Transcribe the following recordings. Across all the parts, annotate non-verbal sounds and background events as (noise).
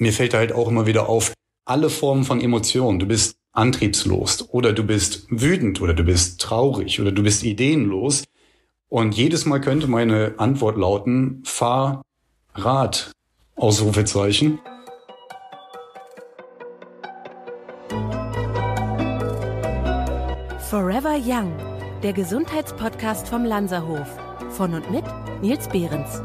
mir fällt halt auch immer wieder auf, alle Formen von Emotionen. Du bist antriebslos oder du bist wütend oder du bist traurig oder du bist ideenlos. Und jedes Mal könnte meine Antwort lauten, fahr Rad, Ausrufezeichen. Forever Young, der Gesundheitspodcast vom Lanzerhof. Von und mit Nils Behrens.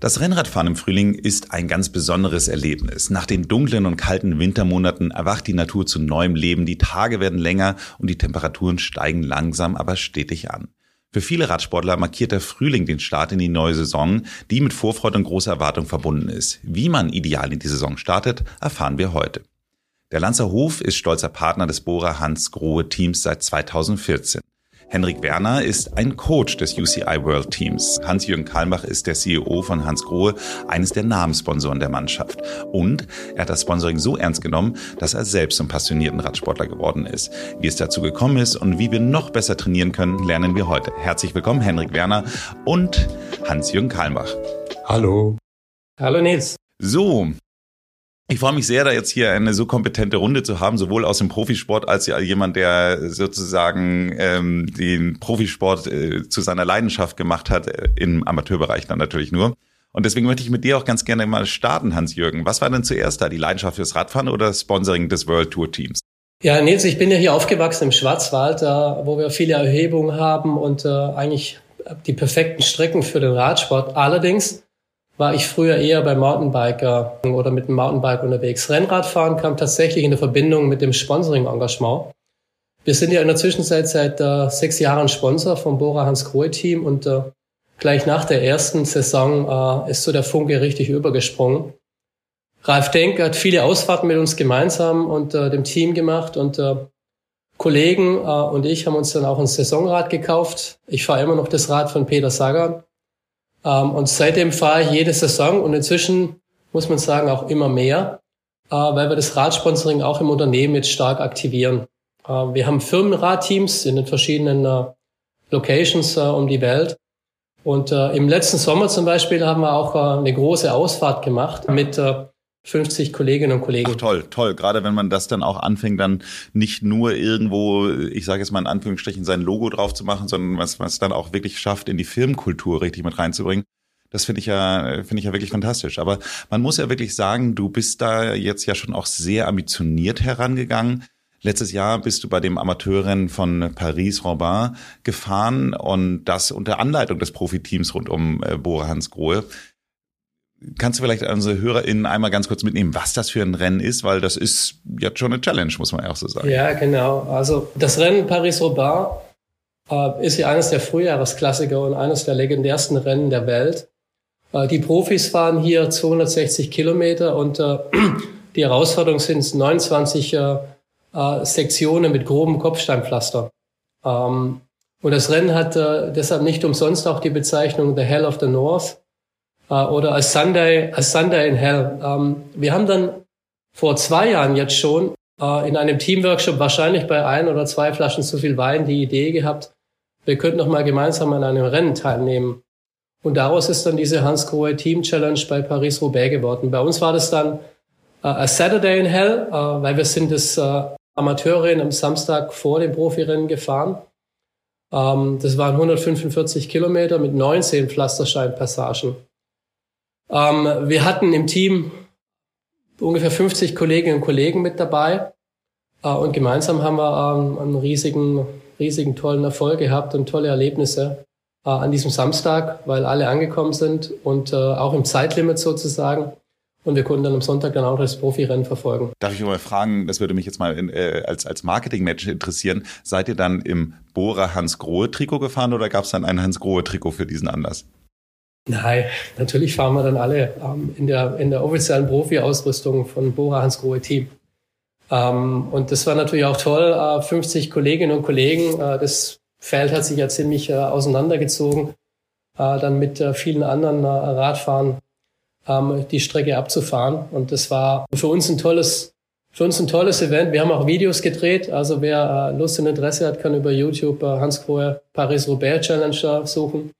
Das Rennradfahren im Frühling ist ein ganz besonderes Erlebnis. Nach den dunklen und kalten Wintermonaten erwacht die Natur zu neuem Leben, die Tage werden länger und die Temperaturen steigen langsam, aber stetig an. Für viele Radsportler markiert der Frühling den Start in die neue Saison, die mit Vorfreude und großer Erwartung verbunden ist. Wie man ideal in die Saison startet, erfahren wir heute. Der Lanzer Hof ist stolzer Partner des Bohrer Hans Grohe Teams seit 2014. Henrik Werner ist ein Coach des UCI World Teams. Hans-Jürgen Kalmbach ist der CEO von Hans Grohe, eines der Namenssponsoren der Mannschaft. Und er hat das Sponsoring so ernst genommen, dass er selbst zum passionierten Radsportler geworden ist. Wie es dazu gekommen ist und wie wir noch besser trainieren können, lernen wir heute. Herzlich willkommen, Henrik Werner und Hans-Jürgen Kalmbach. Hallo. Hallo Nils. So, ich freue mich sehr, da jetzt hier eine so kompetente Runde zu haben, sowohl aus dem Profisport als ja jemand, der sozusagen ähm, den Profisport äh, zu seiner Leidenschaft gemacht hat, äh, im Amateurbereich dann natürlich nur. Und deswegen möchte ich mit dir auch ganz gerne mal starten, Hans-Jürgen. Was war denn zuerst da, die Leidenschaft fürs Radfahren oder das Sponsoring des World Tour Teams? Ja, Nils, ich bin ja hier aufgewachsen im Schwarzwald, äh, wo wir viele Erhebungen haben und äh, eigentlich die perfekten Strecken für den Radsport. Allerdings war ich früher eher beim Mountainbiker oder mit dem Mountainbike unterwegs. Rennradfahren kam tatsächlich in der Verbindung mit dem Sponsoring-Engagement. Wir sind ja in der Zwischenzeit seit äh, sechs Jahren Sponsor vom Bora Hans Grohe Team und äh, gleich nach der ersten Saison äh, ist so der Funke richtig übergesprungen. Ralf Denk hat viele Ausfahrten mit uns gemeinsam und äh, dem Team gemacht und äh, Kollegen äh, und ich haben uns dann auch ein Saisonrad gekauft. Ich fahre immer noch das Rad von Peter Sagan und seitdem fahre ich jede Saison und inzwischen muss man sagen auch immer mehr, äh, weil wir das Radsponsoring auch im Unternehmen jetzt stark aktivieren. Äh, wir haben Firmenradteams in den verschiedenen äh, Locations um die Welt. Und im letzten Sommer zum Beispiel haben wir auch eine große Ausfahrt gemacht mit 50 Kolleginnen und Kollegen. Ach, toll, toll. Gerade wenn man das dann auch anfängt, dann nicht nur irgendwo, ich sage jetzt mal in Anführungsstrichen, sein Logo drauf zu machen, sondern was, was dann auch wirklich schafft, in die Firmenkultur richtig mit reinzubringen. Das finde ich ja, finde ich ja wirklich fantastisch. Aber man muss ja wirklich sagen, du bist da jetzt ja schon auch sehr ambitioniert herangegangen. Letztes Jahr bist du bei dem Amateurrennen von Paris-Roubaix gefahren und das unter Anleitung des Profiteams rund um äh, Bora Hans Grohe. Kannst du vielleicht unsere HörerInnen einmal ganz kurz mitnehmen, was das für ein Rennen ist? Weil das ist jetzt schon eine Challenge, muss man auch so sagen. Ja, genau. Also das Rennen Paris-Roubaix äh, ist ja eines der Frühjahresklassiker und eines der legendärsten Rennen der Welt. Äh, die Profis fahren hier 260 Kilometer und äh, (clears throat) die Herausforderung sind 29 äh, äh, Sektionen mit grobem Kopfsteinpflaster. Ähm, und das Rennen hat äh, deshalb nicht umsonst auch die Bezeichnung The Hell of the North oder A Sunday, A Sunday in Hell. Ähm, wir haben dann vor zwei Jahren jetzt schon äh, in einem Teamworkshop wahrscheinlich bei ein oder zwei Flaschen zu viel Wein die Idee gehabt, wir könnten noch mal gemeinsam an einem Rennen teilnehmen. Und daraus ist dann diese Hans Grohe Team Challenge bei Paris-Roubaix geworden. Bei uns war das dann äh, A Saturday in Hell, äh, weil wir sind das äh, Amateurrennen am Samstag vor dem Profirennen gefahren. Ähm, das waren 145 Kilometer mit 19 Pflastersteinpassagen. Ähm, wir hatten im Team ungefähr 50 Kolleginnen und Kollegen mit dabei. Äh, und gemeinsam haben wir ähm, einen riesigen, riesigen tollen Erfolg gehabt und tolle Erlebnisse äh, an diesem Samstag, weil alle angekommen sind und äh, auch im Zeitlimit sozusagen. Und wir konnten dann am Sonntag dann auch das Profirennen verfolgen. Darf ich mal fragen, das würde mich jetzt mal in, äh, als, als Marketing-Match interessieren. Seid ihr dann im Bora Hans Grohe Trikot gefahren oder gab es dann ein Hans Grohe Trikot für diesen Anlass? Nein, natürlich fahren wir dann alle ähm, in, der, in der offiziellen Profi-Ausrüstung von Bora Hans Grohe Team. Ähm, und das war natürlich auch toll. Äh, 50 Kolleginnen und Kollegen. Äh, das Feld hat sich ja ziemlich äh, auseinandergezogen. Äh, dann mit äh, vielen anderen äh, Radfahren ähm, die Strecke abzufahren. Und das war für uns ein tolles, für uns ein tolles Event. Wir haben auch Videos gedreht. Also wer Lust und Interesse hat, kann über YouTube Hans Grohe Paris-Roubaix Challenge suchen.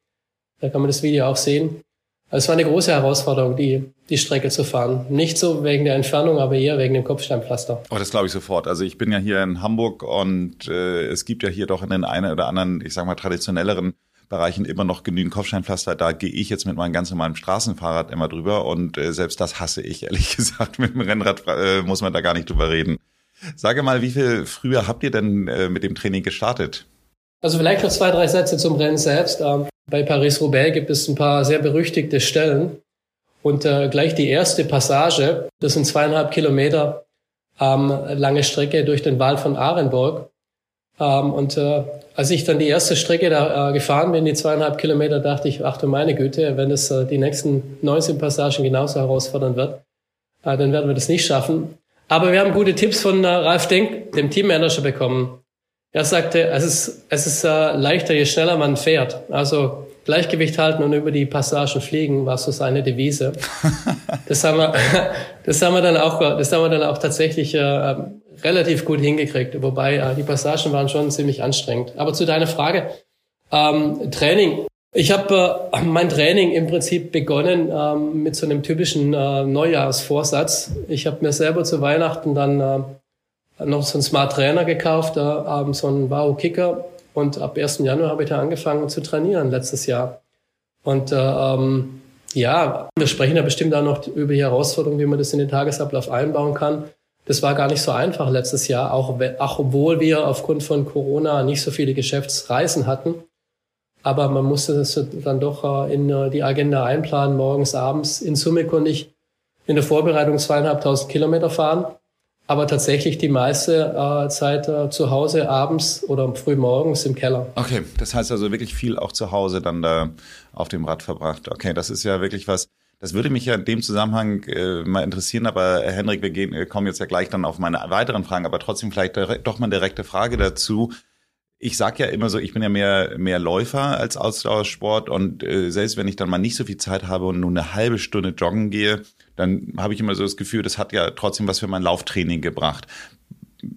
Da kann man das Video auch sehen. Es war eine große Herausforderung, die, die Strecke zu fahren. Nicht so wegen der Entfernung, aber eher wegen dem Kopfsteinpflaster. Oh, das glaube ich sofort. Also ich bin ja hier in Hamburg und äh, es gibt ja hier doch in den einen oder anderen, ich sag mal, traditionelleren Bereichen immer noch genügend Kopfsteinpflaster. Da gehe ich jetzt mit meinem ganz normalen Straßenfahrrad immer drüber und äh, selbst das hasse ich, (laughs) ehrlich gesagt. Mit dem Rennrad äh, muss man da gar nicht drüber reden. Sage mal, wie viel früher habt ihr denn äh, mit dem Training gestartet? Also vielleicht noch zwei, drei Sätze zum Rennen selbst. Ähm, bei Paris-Roubaix gibt es ein paar sehr berüchtigte Stellen. Und äh, gleich die erste Passage, das sind zweieinhalb Kilometer ähm, lange Strecke durch den Wald von Arenburg. Ähm, und äh, als ich dann die erste Strecke da äh, gefahren bin, die zweieinhalb Kilometer, dachte ich, ach du meine Güte, wenn es äh, die nächsten 19 Passagen genauso herausfordernd wird, äh, dann werden wir das nicht schaffen. Aber wir haben gute Tipps von äh, Ralf Denk, dem Teammanager, bekommen. Er sagte, es ist, es ist äh, leichter, je schneller man fährt. Also Gleichgewicht halten und über die Passagen fliegen war so seine Devise. (laughs) Das haben wir, (laughs) das haben wir dann auch, das haben wir dann auch tatsächlich äh, relativ gut hingekriegt. Wobei äh, die Passagen waren schon ziemlich anstrengend. Aber zu deiner Frage, ähm, Training. Ich habe äh, mein Training im Prinzip begonnen ähm, mit so einem typischen äh, Neujahrsvorsatz. Ich habe mir selber zu Weihnachten dann äh, noch so einen Smart Trainer gekauft, da ähm, so einen Wow Kicker und ab 1. Januar habe ich da angefangen zu trainieren letztes Jahr. Und äh, ähm, ja, wir sprechen ja bestimmt auch noch über die Herausforderungen, wie man das in den Tagesablauf einbauen kann. Das war gar nicht so einfach letztes Jahr, auch, auch obwohl wir aufgrund von Corona nicht so viele Geschäftsreisen hatten. Aber man musste das dann doch äh, in äh, die Agenda einplanen, morgens, abends. In Summe konnte ich in der Vorbereitung zweieinhalbtausend Kilometer fahren aber tatsächlich die meiste äh, Zeit äh, zu Hause abends oder früh morgens im Keller. Okay, das heißt also wirklich viel auch zu Hause dann da auf dem Rad verbracht. Okay, das ist ja wirklich was. Das würde mich ja in dem Zusammenhang äh, mal interessieren, aber Herr Henrik, wir gehen, wir kommen jetzt ja gleich dann auf meine weiteren Fragen, aber trotzdem vielleicht doch mal eine direkte Frage dazu. Ich sag ja immer so, ich bin ja mehr mehr Läufer als Ausdauersport und äh, selbst wenn ich dann mal nicht so viel Zeit habe und nur eine halbe Stunde joggen gehe, dann habe ich immer so das Gefühl, das hat ja trotzdem was für mein Lauftraining gebracht.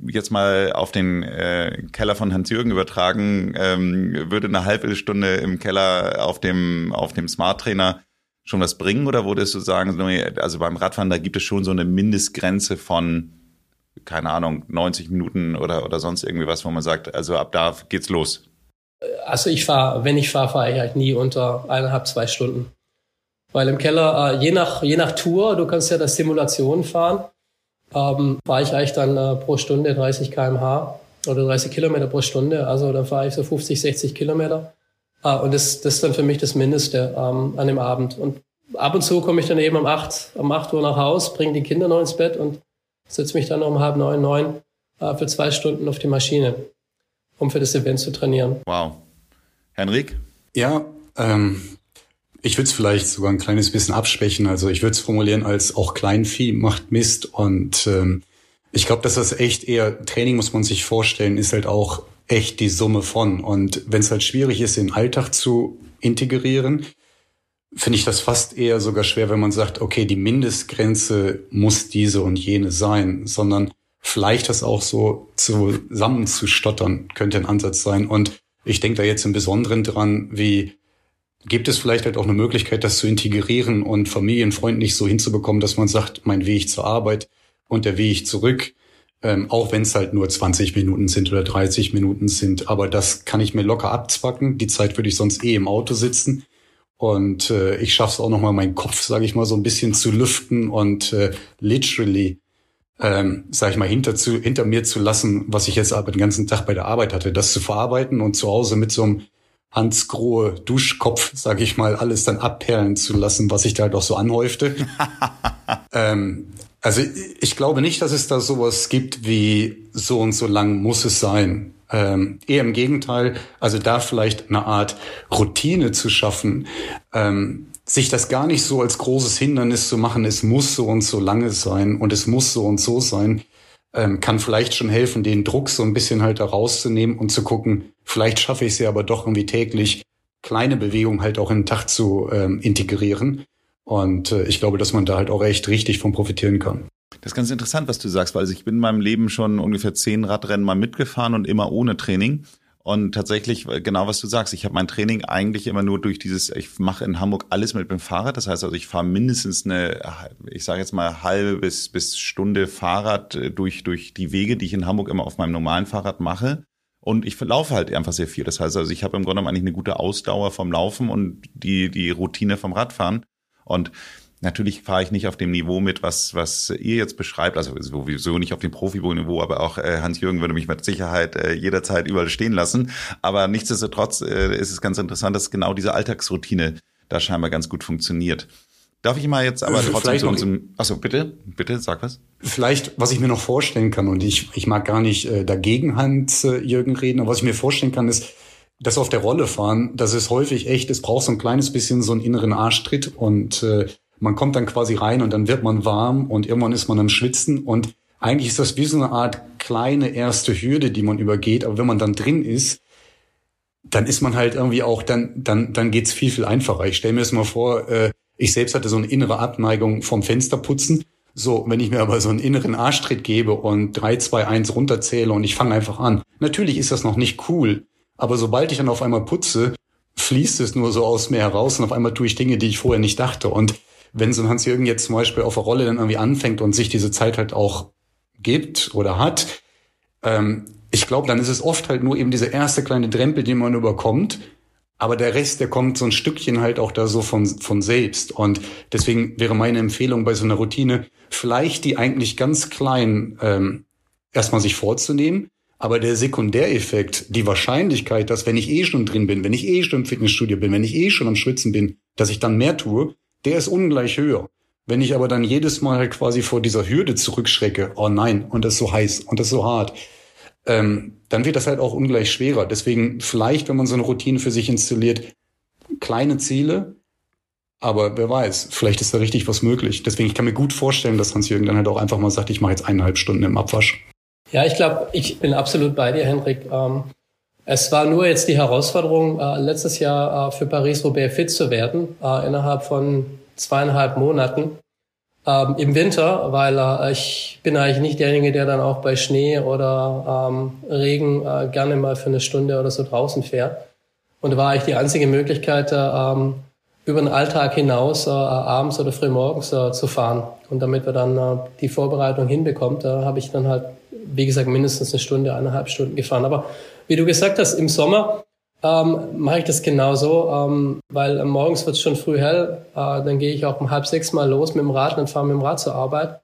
Jetzt mal auf den äh, Keller von Hans-Jürgen übertragen, ähm, würde eine halbe Stunde im Keller auf dem, auf dem Smart Trainer schon was bringen oder würdest du sagen, also beim Radfahren, da gibt es schon so eine Mindestgrenze von, keine Ahnung, 90 Minuten oder, oder sonst irgendwie was, wo man sagt, also ab da geht's los? Also ich fahre, wenn ich fahre, fahre ich halt nie unter eineinhalb, zwei Stunden. Weil im Keller, äh, je, nach, je nach Tour, du kannst ja das Simulation fahren, ähm, fahre ich eigentlich dann äh, pro Stunde 30 kmh oder 30 Kilometer pro Stunde. Also dann fahre ich so 50, 60 Kilometer. Ah, und das, das ist dann für mich das Mindeste ähm, an dem Abend. Und ab und zu komme ich dann eben um 8, um 8 Uhr nach Haus, bringe die Kinder noch ins Bett und setze mich dann um halb neun, neun äh, für zwei Stunden auf die Maschine, um für das Event zu trainieren. Wow. Henrik? Ja, ähm, ich würde es vielleicht sogar ein kleines bisschen abschwächen. Also ich würde es formulieren als auch Kleinvieh macht Mist. Und ähm, ich glaube, dass das echt eher Training muss man sich vorstellen, ist halt auch echt die Summe von. Und wenn es halt schwierig ist, den Alltag zu integrieren, finde ich das fast eher sogar schwer, wenn man sagt, okay, die Mindestgrenze muss diese und jene sein, sondern vielleicht das auch so zusammenzustottern könnte ein Ansatz sein. Und ich denke da jetzt im Besonderen dran, wie Gibt es vielleicht halt auch eine Möglichkeit, das zu integrieren und familienfreundlich so hinzubekommen, dass man sagt, mein Weg zur Arbeit und der Weg zurück, ähm, auch wenn es halt nur 20 Minuten sind oder 30 Minuten sind, aber das kann ich mir locker abzwacken. Die Zeit würde ich sonst eh im Auto sitzen. Und äh, ich schaffe es auch nochmal, meinen Kopf, sage ich mal, so ein bisschen zu lüften und äh, literally, ähm, sage ich mal, hinter, zu, hinter mir zu lassen, was ich jetzt aber den ganzen Tag bei der Arbeit hatte, das zu verarbeiten und zu Hause mit so einem Hansgrohe Duschkopf, sag ich mal, alles dann abperlen zu lassen, was sich da halt auch so anhäufte. (laughs) ähm, also ich glaube nicht, dass es da sowas gibt wie so und so lang muss es sein. Ähm, eher im Gegenteil, also da vielleicht eine Art Routine zu schaffen, ähm, sich das gar nicht so als großes Hindernis zu machen, es muss so und so lange sein und es muss so und so sein, ähm, kann vielleicht schon helfen, den Druck so ein bisschen halt da rauszunehmen und zu gucken, vielleicht schaffe ich es ja aber doch irgendwie täglich, kleine Bewegungen halt auch in den Tag zu ähm, integrieren. Und äh, ich glaube, dass man da halt auch echt richtig von profitieren kann. Das ist ganz interessant, was du sagst, weil also ich bin in meinem Leben schon ungefähr zehn Radrennen mal mitgefahren und immer ohne Training. Und tatsächlich, genau was du sagst, ich habe mein Training eigentlich immer nur durch dieses, ich mache in Hamburg alles mit dem Fahrrad. Das heißt also, ich fahre mindestens eine, ich sage jetzt mal halbe bis, bis Stunde Fahrrad äh, durch, durch die Wege, die ich in Hamburg immer auf meinem normalen Fahrrad mache. Und ich laufe halt einfach sehr viel. Das heißt also, ich habe im Grunde genommen eigentlich eine gute Ausdauer vom Laufen und die, die Routine vom Radfahren. Und Natürlich fahre ich nicht auf dem Niveau mit, was, was ihr jetzt beschreibt, also sowieso nicht auf dem Profi-Niveau, aber auch äh, Hans-Jürgen würde mich mit Sicherheit äh, jederzeit überall stehen lassen. Aber nichtsdestotrotz äh, ist es ganz interessant, dass genau diese Alltagsroutine da scheinbar ganz gut funktioniert. Darf ich mal jetzt aber äh, trotzdem zu unserem. Achso, bitte, bitte, sag was. Vielleicht, was ich mir noch vorstellen kann, und ich, ich mag gar nicht äh, dagegen Hans äh, Jürgen reden, aber was ich mir vorstellen kann, ist, dass auf der Rolle fahren, das ist häufig echt, es braucht so ein kleines bisschen so einen inneren Arschtritt und äh, man kommt dann quasi rein und dann wird man warm und irgendwann ist man am Schwitzen und eigentlich ist das wie so eine Art kleine erste Hürde, die man übergeht. Aber wenn man dann drin ist, dann ist man halt irgendwie auch, dann, dann, dann geht's viel, viel einfacher. Ich stelle mir das mal vor, äh, ich selbst hatte so eine innere Abneigung vom Fensterputzen. So, wenn ich mir aber so einen inneren Arschtritt gebe und drei, zwei, eins runterzähle und ich fange einfach an. Natürlich ist das noch nicht cool, aber sobald ich dann auf einmal putze, fließt es nur so aus mir heraus und auf einmal tue ich Dinge, die ich vorher nicht dachte. Und wenn so ein Hans-Jürgen jetzt zum Beispiel auf der Rolle dann irgendwie anfängt und sich diese Zeit halt auch gibt oder hat, ähm, ich glaube, dann ist es oft halt nur eben diese erste kleine Drempel, die man überkommt. Aber der Rest, der kommt so ein Stückchen halt auch da so von, von selbst. Und deswegen wäre meine Empfehlung bei so einer Routine, vielleicht die eigentlich ganz klein ähm, erstmal sich vorzunehmen. Aber der Sekundäreffekt, die Wahrscheinlichkeit, dass wenn ich eh schon drin bin, wenn ich eh schon im Fitnessstudio bin, wenn ich eh schon am Schwitzen bin, dass ich dann mehr tue, der ist ungleich höher. Wenn ich aber dann jedes Mal halt quasi vor dieser Hürde zurückschrecke, oh nein, und das ist so heiß und das ist so hart, ähm, dann wird das halt auch ungleich schwerer. Deswegen vielleicht, wenn man so eine Routine für sich installiert, kleine Ziele, aber wer weiß, vielleicht ist da richtig was möglich. Deswegen, ich kann mir gut vorstellen, dass Hans-Jürgen dann halt auch einfach mal sagt, ich mache jetzt eineinhalb Stunden im Abwasch. Ja, ich glaube, ich bin absolut bei dir, Henrik. Ähm, es war nur jetzt die Herausforderung, äh, letztes Jahr äh, für Paris-Roubaix fit zu werden, äh, innerhalb von zweieinhalb Monaten ähm, im Winter, weil äh, ich bin eigentlich nicht derjenige, der dann auch bei Schnee oder ähm, Regen äh, gerne mal für eine Stunde oder so draußen fährt. Und war eigentlich die einzige Möglichkeit, äh, ähm, über den Alltag hinaus äh, abends oder frühmorgens äh, zu fahren. Und damit wir dann äh, die Vorbereitung hinbekommt, da habe ich dann halt, wie gesagt, mindestens eine Stunde, eineinhalb Stunden gefahren. Aber wie du gesagt hast, im Sommer ähm, mache ich das genauso, ähm, weil morgens wird es schon früh hell. Äh, dann gehe ich auch um halb sechs mal los mit dem Rad und fahre mit dem Rad zur Arbeit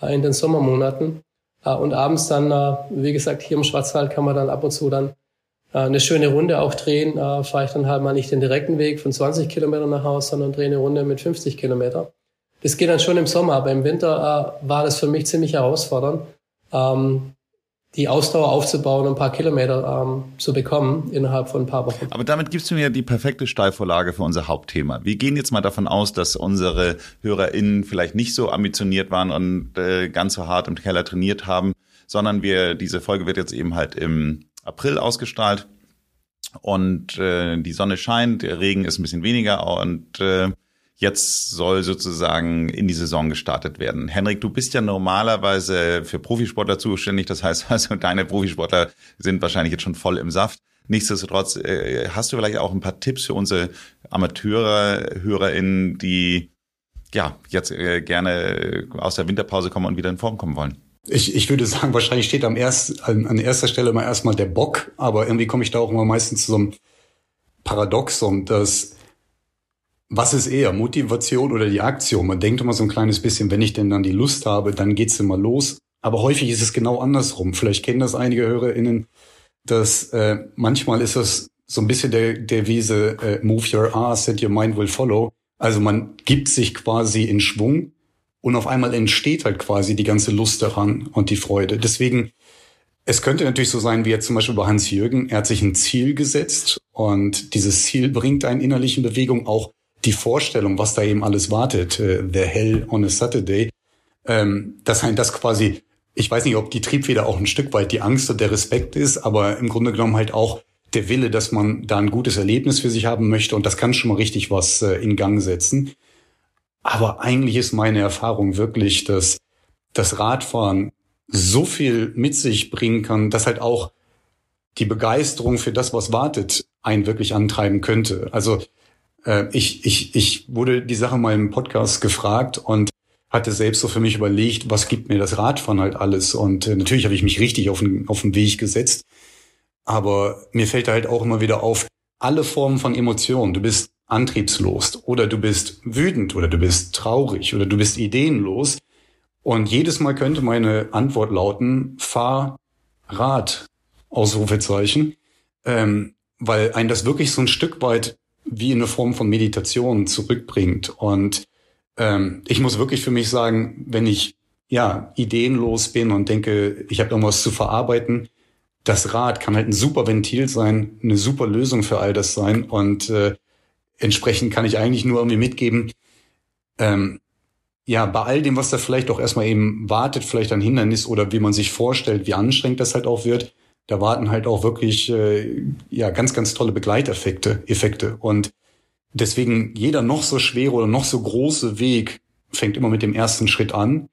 äh, in den Sommermonaten. Äh, und abends dann, äh, wie gesagt, hier im Schwarzwald kann man dann ab und zu dann äh, eine schöne Runde auch drehen. Äh, fahre ich dann halt mal nicht den direkten Weg von 20 Kilometern nach Hause, sondern drehe eine Runde mit 50 Kilometer. Das geht dann schon im Sommer, aber im Winter äh, war das für mich ziemlich herausfordernd. Ähm, die Ausdauer aufzubauen, ein paar Kilometer ähm, zu bekommen innerhalb von ein paar Wochen. Aber damit gibst du mir die perfekte Steilvorlage für unser Hauptthema. Wir gehen jetzt mal davon aus, dass unsere HörerInnen vielleicht nicht so ambitioniert waren und äh, ganz so hart im Keller trainiert haben, sondern wir, diese Folge wird jetzt eben halt im April ausgestrahlt und äh, die Sonne scheint, der Regen ist ein bisschen weniger und äh, Jetzt soll sozusagen in die Saison gestartet werden. Henrik, du bist ja normalerweise für Profisportler zuständig. Das heißt also, (laughs) deine Profisportler sind wahrscheinlich jetzt schon voll im Saft. Nichtsdestotrotz, äh, hast du vielleicht auch ein paar Tipps für unsere Amateure, HörerInnen, die ja jetzt äh, gerne aus der Winterpause kommen und wieder in Form kommen wollen? Ich, ich würde sagen, wahrscheinlich steht am erst, an, erster Stelle mal erstmal der Bock, aber irgendwie komme ich da auch immer meistens zu so einem Paradoxon, dass was ist eher, Motivation oder die Aktion? Man denkt immer so ein kleines bisschen, wenn ich denn dann die Lust habe, dann geht's immer los. Aber häufig ist es genau andersrum. Vielleicht kennen das einige HörerInnen, dass äh, manchmal ist das so ein bisschen der, Wiese äh, Move your ass and your mind will follow. Also man gibt sich quasi in Schwung und auf einmal entsteht halt quasi die ganze Lust daran und die Freude. Deswegen, es könnte natürlich so sein, wie jetzt zum Beispiel bei Hans-Jürgen, er hat sich ein Ziel gesetzt und dieses Ziel bringt einen innerlichen Bewegung auch die Vorstellung, was da eben alles wartet, äh, The Hell on a Saturday, ähm, dass ein das quasi, ich weiß nicht, ob die Triebfeder auch ein Stück weit die Angst und der Respekt ist, aber im Grunde genommen halt auch der Wille, dass man da ein gutes Erlebnis für sich haben möchte und das kann schon mal richtig was äh, in Gang setzen. Aber eigentlich ist meine Erfahrung wirklich, dass das Radfahren so viel mit sich bringen kann, dass halt auch die Begeisterung für das, was wartet, einen wirklich antreiben könnte. Also äh, ich, ich, ich wurde die Sache mal im Podcast gefragt und hatte selbst so für mich überlegt, was gibt mir das Radfahren halt alles. Und äh, natürlich habe ich mich richtig auf den, auf den Weg gesetzt. Aber mir fällt halt auch immer wieder auf, alle Formen von Emotionen. Du bist antriebslos oder du bist wütend oder du bist traurig oder du bist ideenlos. Und jedes Mal könnte meine Antwort lauten, fahr Rad, Ausrufezeichen, ähm, weil ein das wirklich so ein Stück weit wie in eine Form von Meditation zurückbringt. Und ähm, ich muss wirklich für mich sagen, wenn ich ja ideenlos bin und denke, ich habe irgendwas zu verarbeiten, das Rad kann halt ein super Ventil sein, eine super Lösung für all das sein. Und äh, entsprechend kann ich eigentlich nur irgendwie mitgeben, ähm, ja, bei all dem, was da vielleicht auch erstmal eben wartet, vielleicht ein Hindernis oder wie man sich vorstellt, wie anstrengend das halt auch wird, da warten halt auch wirklich äh, ja ganz, ganz tolle Begleiteffekte, Effekte. Und deswegen jeder noch so schwere oder noch so große Weg fängt immer mit dem ersten Schritt an.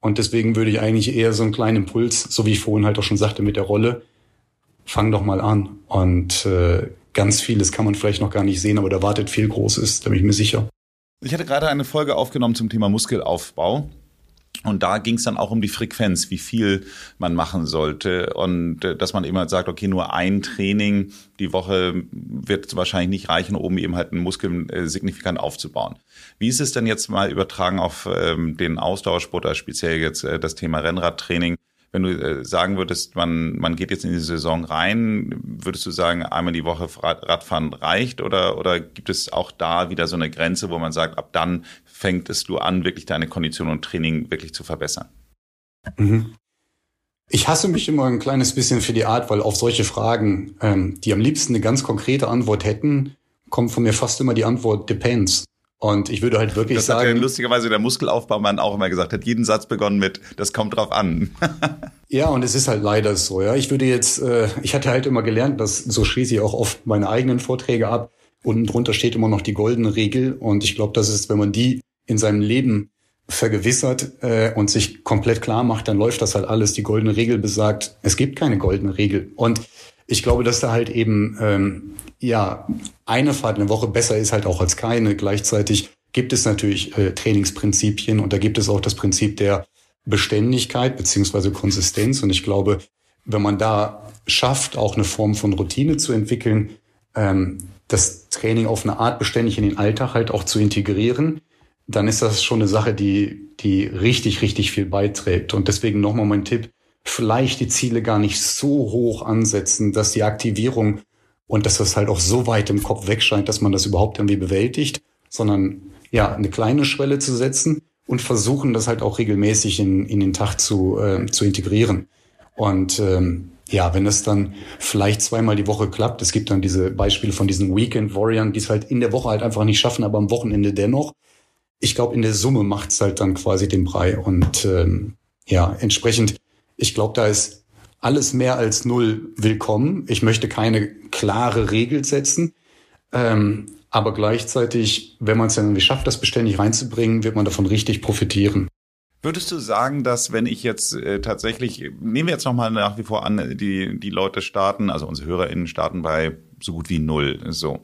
Und deswegen würde ich eigentlich eher so einen kleinen Impuls, so wie ich vorhin halt auch schon sagte mit der Rolle, fang doch mal an. Und äh, ganz vieles kann man vielleicht noch gar nicht sehen, aber da wartet viel Großes, da bin ich mir sicher. Ich hatte gerade eine Folge aufgenommen zum Thema Muskelaufbau. Und da ging es dann auch um die Frequenz, wie viel man machen sollte und äh, dass man immer sagt, okay, nur ein Training die Woche wird wahrscheinlich nicht reichen, um eben halt einen Muskel äh, signifikant aufzubauen. Wie ist es denn jetzt mal übertragen auf ähm, den Ausdauersport, also speziell jetzt äh, das Thema Rennradtraining? Wenn du äh, sagen würdest, man, man geht jetzt in die Saison rein, würdest du sagen, einmal die Woche Radfahren reicht oder, oder gibt es auch da wieder so eine Grenze, wo man sagt, ab dann fängtest du an, wirklich deine Kondition und Training wirklich zu verbessern? Mhm. Ich hasse mich immer ein kleines bisschen für die Art, weil auf solche Fragen, ähm, die am liebsten eine ganz konkrete Antwort hätten, kommt von mir fast immer die Antwort depends. Und ich würde halt wirklich das sagen. Das hat ja lustigerweise der Muskelaufbaumann auch immer gesagt, hat jeden Satz begonnen mit, das kommt drauf an. (laughs) ja, und es ist halt leider so, ja. Ich würde jetzt, äh, ich hatte halt immer gelernt, dass so schließe ich auch oft meine eigenen Vorträge ab. Unten drunter steht immer noch die goldene Regel. Und ich glaube, das ist, wenn man die in seinem Leben vergewissert äh, und sich komplett klar macht, dann läuft das halt alles. Die goldene Regel besagt, es gibt keine goldene Regel. Und ich glaube, dass da halt eben ähm, ja eine Fahrt eine Woche besser ist halt auch als keine. Gleichzeitig gibt es natürlich äh, Trainingsprinzipien und da gibt es auch das Prinzip der Beständigkeit beziehungsweise Konsistenz. Und ich glaube, wenn man da schafft, auch eine Form von Routine zu entwickeln, ähm, das Training auf eine Art beständig in den Alltag halt auch zu integrieren, dann ist das schon eine Sache, die, die richtig, richtig viel beiträgt. Und deswegen nochmal mein Tipp, vielleicht die Ziele gar nicht so hoch ansetzen, dass die Aktivierung und dass das halt auch so weit im Kopf wegscheint, dass man das überhaupt irgendwie bewältigt, sondern ja, eine kleine Schwelle zu setzen und versuchen, das halt auch regelmäßig in, in den Tag zu, äh, zu integrieren. Und ähm, ja, wenn das dann vielleicht zweimal die Woche klappt, es gibt dann diese Beispiele von diesen Weekend Warriors, die es halt in der Woche halt einfach nicht schaffen, aber am Wochenende dennoch. Ich glaube, in der Summe macht's halt dann quasi den Brei. Und ähm, ja, entsprechend ich glaube, da ist alles mehr als null willkommen. Ich möchte keine klare Regel setzen. Ähm, aber gleichzeitig, wenn man es dann irgendwie schafft, das beständig reinzubringen, wird man davon richtig profitieren. Würdest du sagen, dass wenn ich jetzt äh, tatsächlich, nehmen wir jetzt nochmal nach wie vor an, die, die Leute starten, also unsere HörerInnen starten bei so gut wie null, so.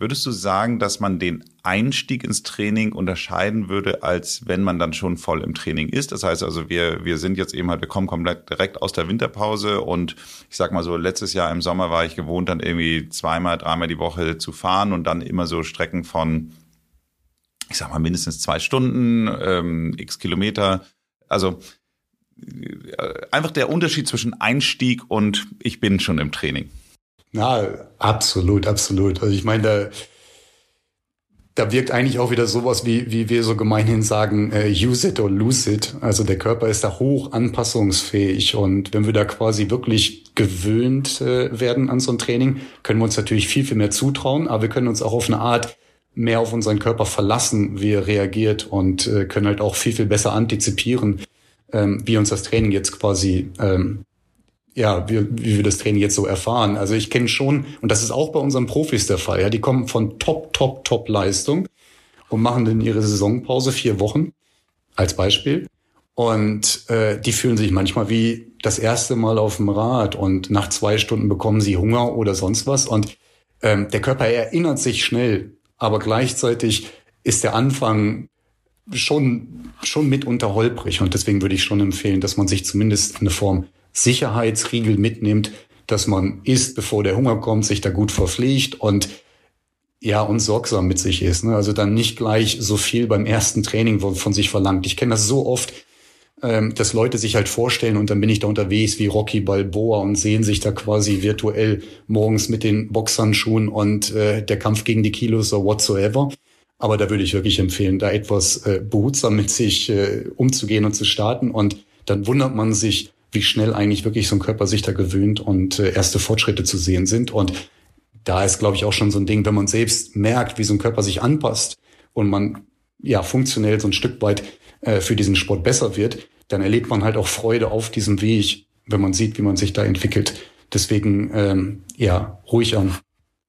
Würdest du sagen, dass man den Einstieg ins Training unterscheiden würde, als wenn man dann schon voll im Training ist? Das heißt also, wir, wir sind jetzt eben halt, wir kommen komplett direkt aus der Winterpause und ich sag mal so, letztes Jahr im Sommer war ich gewohnt, dann irgendwie zweimal, dreimal die Woche zu fahren und dann immer so Strecken von, ich sag mal, mindestens zwei Stunden, ähm, x Kilometer. Also äh, einfach der Unterschied zwischen Einstieg und ich bin schon im Training. Na, absolut, absolut. Also ich meine, da, da wirkt eigentlich auch wieder sowas, wie, wie wir so gemeinhin sagen, äh, use it or lose it. Also der Körper ist da hoch anpassungsfähig und wenn wir da quasi wirklich gewöhnt äh, werden an so ein Training, können wir uns natürlich viel, viel mehr zutrauen, aber wir können uns auch auf eine Art mehr auf unseren Körper verlassen, wie er reagiert und äh, können halt auch viel, viel besser antizipieren, ähm, wie uns das Training jetzt quasi ähm, ja, wie, wie wir das Training jetzt so erfahren. Also ich kenne schon, und das ist auch bei unseren Profis der Fall, ja, die kommen von Top, Top, Top Leistung und machen dann ihre Saisonpause vier Wochen als Beispiel. Und äh, die fühlen sich manchmal wie das erste Mal auf dem Rad und nach zwei Stunden bekommen sie Hunger oder sonst was und ähm, der Körper erinnert sich schnell, aber gleichzeitig ist der Anfang schon, schon mitunter holprig und deswegen würde ich schon empfehlen, dass man sich zumindest eine Form Sicherheitsriegel mitnimmt, dass man isst, bevor der Hunger kommt, sich da gut verpflegt und ja, und sorgsam mit sich ist. Ne? Also dann nicht gleich so viel beim ersten Training von sich verlangt. Ich kenne das so oft, ähm, dass Leute sich halt vorstellen und dann bin ich da unterwegs wie Rocky Balboa und sehen sich da quasi virtuell morgens mit den Boxhandschuhen und äh, der Kampf gegen die Kilos oder whatsoever. Aber da würde ich wirklich empfehlen, da etwas äh, behutsam mit sich äh, umzugehen und zu starten. Und dann wundert man sich, wie schnell eigentlich wirklich so ein Körper sich da gewöhnt und äh, erste Fortschritte zu sehen sind. Und da ist, glaube ich, auch schon so ein Ding, wenn man selbst merkt, wie so ein Körper sich anpasst und man ja funktionell so ein Stück weit äh, für diesen Sport besser wird, dann erlebt man halt auch Freude auf diesem Weg, wenn man sieht, wie man sich da entwickelt. Deswegen, ähm, ja, ruhig an.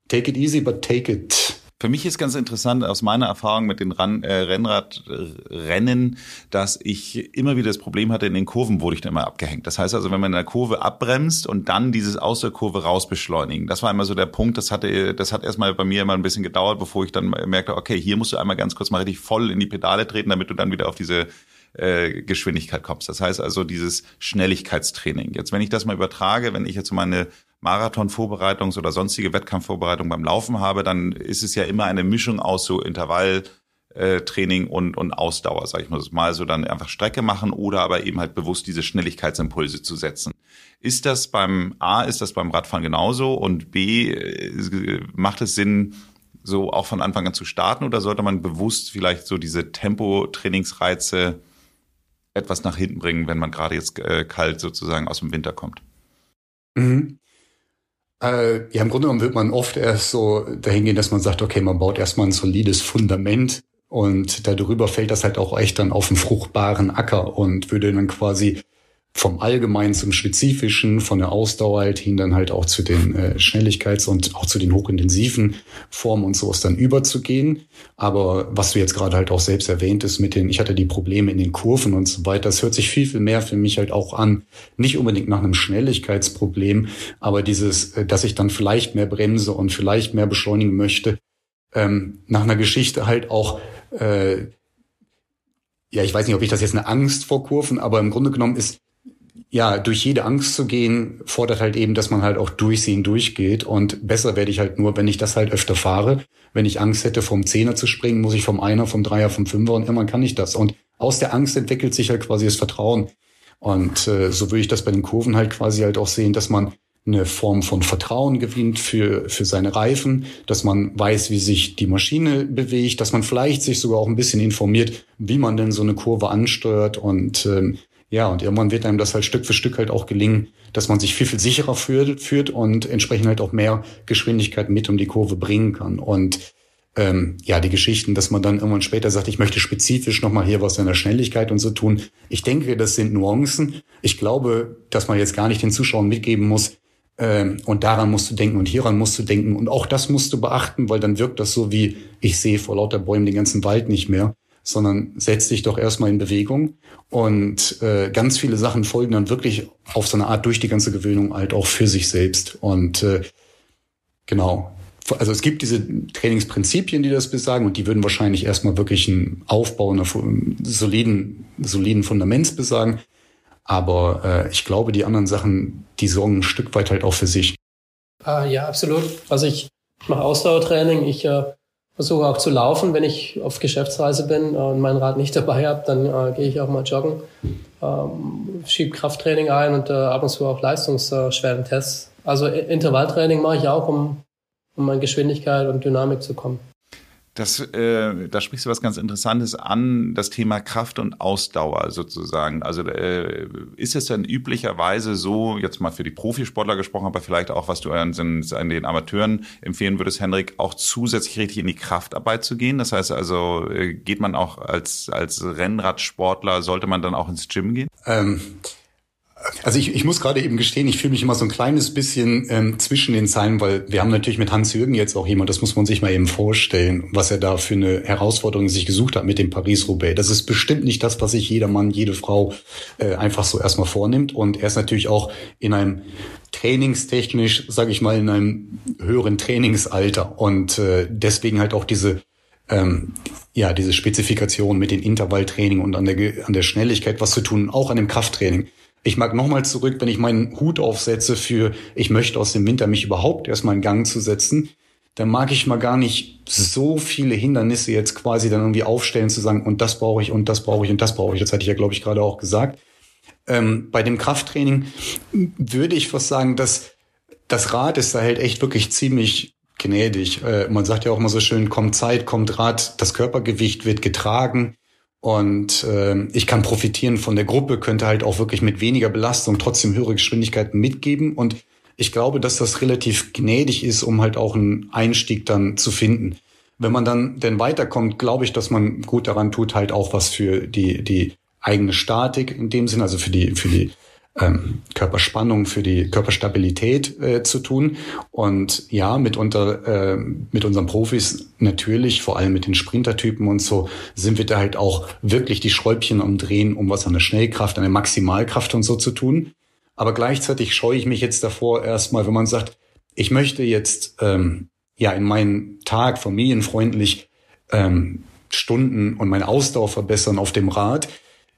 Take it easy, but take it. Für mich ist ganz interessant aus meiner Erfahrung mit den Ran äh, Rennradrennen, dass ich immer wieder das Problem hatte, in den Kurven wurde ich dann immer abgehängt. Das heißt also, wenn man in der Kurve abbremst und dann dieses aus der Kurve raus beschleunigen, das war immer so der Punkt, das hatte, das hat erstmal bei mir immer ein bisschen gedauert, bevor ich dann merkte, okay, hier musst du einmal ganz kurz mal richtig voll in die Pedale treten, damit du dann wieder auf diese äh, Geschwindigkeit kommst. Das heißt also dieses Schnelligkeitstraining. Jetzt, wenn ich das mal übertrage, wenn ich jetzt meine Marathonvorbereitungs- oder sonstige Wettkampfvorbereitung beim Laufen habe, dann ist es ja immer eine Mischung aus so Intervall, äh, und, und Ausdauer, sag ich mal. Mal so dann einfach Strecke machen oder aber eben halt bewusst diese Schnelligkeitsimpulse zu setzen. Ist das beim A, ist das beim Radfahren genauso und B, äh, macht es Sinn, so auch von Anfang an zu starten oder sollte man bewusst vielleicht so diese Tempo-Trainingsreize etwas nach hinten bringen, wenn man gerade jetzt äh, kalt sozusagen aus dem Winter kommt? Mhm. Äh, ja, im Grunde genommen wird man oft erst so dahin gehen, dass man sagt, okay, man baut erstmal ein solides Fundament und darüber fällt das halt auch echt dann auf einen fruchtbaren Acker und würde dann quasi vom Allgemeinen zum Spezifischen, von der Ausdauer halt hin dann halt auch zu den äh, Schnelligkeits- und auch zu den hochintensiven Formen und sowas dann überzugehen. Aber was du jetzt gerade halt auch selbst erwähnt ist mit den, ich hatte die Probleme in den Kurven und so weiter, das hört sich viel, viel mehr für mich halt auch an. Nicht unbedingt nach einem Schnelligkeitsproblem, aber dieses, äh, dass ich dann vielleicht mehr bremse und vielleicht mehr beschleunigen möchte, ähm, nach einer Geschichte halt auch, äh, ja, ich weiß nicht, ob ich das jetzt eine Angst vor Kurven, aber im Grunde genommen ist ja, durch jede Angst zu gehen, fordert halt eben, dass man halt auch durch sie durchgeht. Und besser werde ich halt nur, wenn ich das halt öfter fahre. Wenn ich Angst hätte, vom Zehner zu springen, muss ich vom Einer, vom Dreier, vom Fünfer und irgendwann kann ich das. Und aus der Angst entwickelt sich halt quasi das Vertrauen. Und äh, so würde ich das bei den Kurven halt quasi halt auch sehen, dass man eine Form von Vertrauen gewinnt für, für seine Reifen, dass man weiß, wie sich die Maschine bewegt, dass man vielleicht sich sogar auch ein bisschen informiert, wie man denn so eine Kurve ansteuert und ähm, ja, und irgendwann wird einem das halt Stück für Stück halt auch gelingen, dass man sich viel, viel sicherer führt, führt und entsprechend halt auch mehr Geschwindigkeit mit um die Kurve bringen kann. Und ähm, ja, die Geschichten, dass man dann irgendwann später sagt, ich möchte spezifisch nochmal hier was in der Schnelligkeit und so tun. Ich denke, das sind Nuancen. Ich glaube, dass man jetzt gar nicht den Zuschauern mitgeben muss, ähm, und daran musst du denken und hieran musst du denken. Und auch das musst du beachten, weil dann wirkt das so wie, ich sehe vor lauter Bäumen den ganzen Wald nicht mehr sondern setz dich doch erstmal in Bewegung. Und äh, ganz viele Sachen folgen dann wirklich auf so eine Art durch die ganze Gewöhnung halt auch für sich selbst. Und äh, genau. Also es gibt diese Trainingsprinzipien, die das besagen, und die würden wahrscheinlich erstmal wirklich einen Aufbau einer soliden, soliden Fundaments besagen. Aber äh, ich glaube, die anderen Sachen, die sorgen ein Stück weit halt auch für sich. Ah, ja, absolut. Also ich mache Ausdauertraining. Ich äh, versuche auch zu laufen, wenn ich auf Geschäftsreise bin und mein Rad nicht dabei habe, dann äh, gehe ich auch mal joggen, ähm, schiebe Krafttraining ein und äh, ab und zu auch leistungsschweren Tests. Also Intervalltraining mache ich auch, um, um an Geschwindigkeit und Dynamik zu kommen. Das, äh, da sprichst du was ganz Interessantes an, das Thema Kraft und Ausdauer sozusagen. Also äh, ist es denn üblicherweise so, jetzt mal für die Profisportler gesprochen, aber vielleicht auch, was du an, an den Amateuren empfehlen würdest, Henrik, auch zusätzlich richtig in die Kraftarbeit zu gehen? Das heißt also, äh, geht man auch als, als Rennradsportler, sollte man dann auch ins Gym gehen? Ähm Also ich, ich muss gerade eben gestehen, ich fühle mich immer so ein kleines bisschen ähm, zwischen den Zeilen, weil wir haben natürlich mit Hans-Jürgen jetzt auch jemand, das muss man sich mal eben vorstellen, was er da für eine Herausforderung sich gesucht hat mit dem Paris-Roubaix. Das ist bestimmt nicht das, was sich jeder Mann, jede Frau äh, einfach so erstmal vornimmt. Und er ist natürlich auch in einem trainingstechnisch, sage ich mal, in einem höheren Trainingsalter. Und äh, deswegen halt auch diese ähm, ja, diese Spezifikation mit den Intervalltraining und an der, an der Schnelligkeit was zu tun, auch an dem Krafttraining. Ich mag nochmal zurück, wenn ich meinen Hut aufsetze für, ich möchte aus dem Winter mich überhaupt erstmal in Gang zu setzen, dann mag ich mal gar nicht so viele Hindernisse jetzt quasi dann irgendwie aufstellen, zu sagen, und das brauche ich, und das brauche ich, und das brauche ich. Das hatte ich ja, glaube ich, gerade auch gesagt. Ähm, bei dem Krafttraining würde ich fast sagen, dass das Rad ist da halt echt wirklich ziemlich gnädig. Äh, man sagt ja auch immer so schön, kommt Zeit, kommt Rad, das Körpergewicht wird getragen. Und äh, ich kann profitieren von der Gruppe, könnte halt auch wirklich mit weniger Belastung trotzdem höhere Geschwindigkeiten mitgeben. Und ich glaube, dass das relativ gnädig ist, um halt auch einen Einstieg dann zu finden. Wenn man dann denn weiterkommt, glaube ich, dass man gut daran tut, halt auch was für die, die eigene Statik in dem Sinn, also für die, für die ähm, Körperspannung, für die Körperstabilität äh, zu tun. Und ja, mitunter äh, mit unseren Profis natürlich, vor allem mit den Sprintertypen und so, sind wir da halt auch wirklich die Schräubchen am Drehen, um was an der Schnellkraft, an der Maximalkraft und so zu tun. Aber gleichzeitig scheue ich mich jetzt davor erstmal, wenn man sagt, ich möchte jetzt ähm, ja in meinen Tag familienfreundlich ähm, Stunden und meine Ausdauer verbessern auf dem Rad,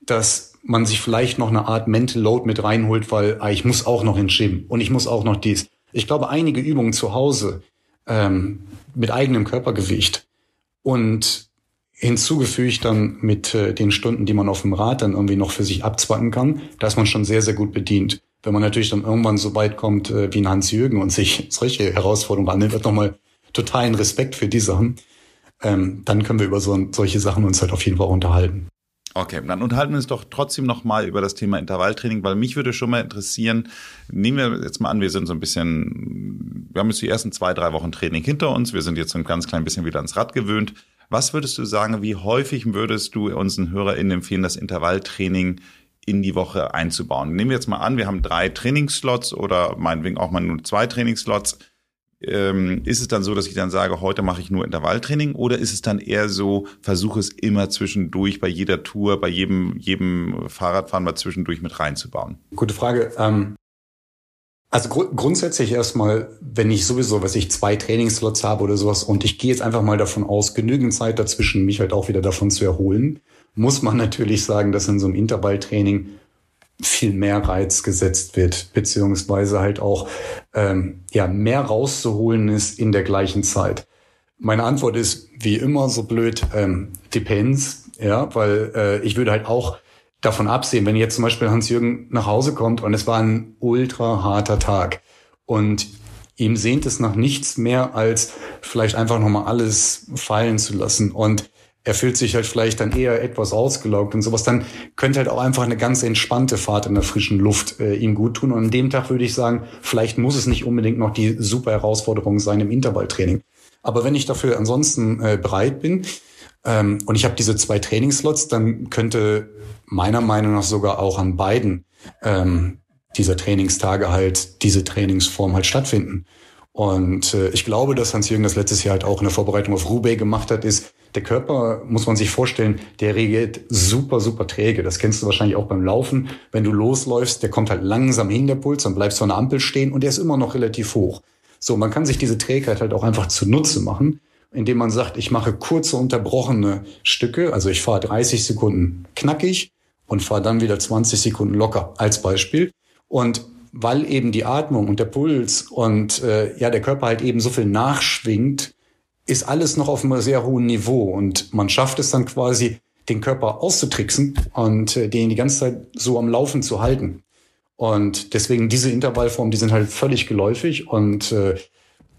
dass man sich vielleicht noch eine Art Mental Load mit reinholt, weil ah, ich muss auch noch ins Gym und ich muss auch noch dies. Ich glaube, einige Übungen zu Hause ähm, mit eigenem Körpergewicht und hinzugefügt dann mit äh, den Stunden, die man auf dem Rad dann irgendwie noch für sich abzwacken kann, da ist man schon sehr, sehr gut bedient. Wenn man natürlich dann irgendwann so weit kommt äh, wie ein Hans-Jürgen und sich (laughs) solche Herausforderungen annimmt, wird nochmal totalen Respekt für die Sachen. Ähm, dann können wir über so, solche Sachen uns halt auf jeden Fall unterhalten. Okay, dann unterhalten wir uns doch trotzdem noch mal über das Thema Intervalltraining, weil mich würde schon mal interessieren, nehmen wir jetzt mal an, wir sind so ein bisschen, wir haben jetzt die ersten zwei, drei Wochen Training hinter uns, wir sind jetzt so ein ganz klein bisschen wieder ans Rad gewöhnt. Was würdest du sagen, wie häufig würdest du unseren HörerInnen empfehlen, das Intervalltraining in die Woche einzubauen? Nehmen wir jetzt mal an, wir haben drei Trainingsslots oder meinetwegen auch mal nur zwei Trainingsslots ähm, ist es dann so, dass ich dann sage, heute mache ich nur Intervalltraining oder ist es dann eher so, versuche es immer zwischendurch bei jeder Tour, bei jedem, jedem Fahrradfahren mal zwischendurch mit reinzubauen? Gute Frage. Ähm, also gru grundsätzlich erstmal, wenn ich sowieso, was ich zwei Trainingsslots habe oder sowas und ich gehe jetzt einfach mal davon aus, genügend Zeit dazwischen, mich halt auch wieder davon zu erholen, muss man natürlich sagen, dass in so einem Intervalltraining viel mehr Reiz gesetzt wird, beziehungsweise halt auch ähm, ja mehr rauszuholen ist in der gleichen Zeit. Meine Antwort ist wie immer so blöd, ähm, depends, ja, weil äh, ich würde halt auch davon absehen, wenn jetzt zum Beispiel Hans-Jürgen nach Hause kommt und es war ein ultra harter Tag und ihm sehnt es nach nichts mehr als vielleicht einfach nochmal alles fallen zu lassen und er fühlt sich halt vielleicht dann eher etwas ausgelaugt und sowas, dann könnte halt auch einfach eine ganz entspannte Fahrt in der frischen Luft äh, ihm gut tun. Und an dem Tag würde ich sagen, vielleicht muss es nicht unbedingt noch die super Herausforderung sein im Intervalltraining. Aber wenn ich dafür ansonsten äh, bereit bin ähm, und ich habe diese zwei Trainingslots, dann könnte meiner Meinung nach sogar auch an beiden ähm, dieser Trainingstage halt diese Trainingsform halt stattfinden. Und äh, ich glaube, dass Hans-Jürgen das letztes Jahr halt auch in der Vorbereitung auf Roubaix gemacht hat, ist, der Körper, muss man sich vorstellen, der reagiert super, super träge. Das kennst du wahrscheinlich auch beim Laufen. Wenn du losläufst, der kommt halt langsam hin, der Puls, dann bleibst du an der Ampel stehen und der ist immer noch relativ hoch. So, man kann sich diese Trägheit halt auch einfach zunutze machen, indem man sagt, ich mache kurze, unterbrochene Stücke. Also ich fahre 30 Sekunden knackig und fahre dann wieder 20 Sekunden locker als Beispiel. Und weil eben die Atmung und der Puls und äh, ja der Körper halt eben so viel nachschwingt, ist alles noch auf einem sehr hohen Niveau und man schafft es dann quasi, den Körper auszutricksen und äh, den die ganze Zeit so am Laufen zu halten. Und deswegen diese Intervallformen, die sind halt völlig geläufig und äh,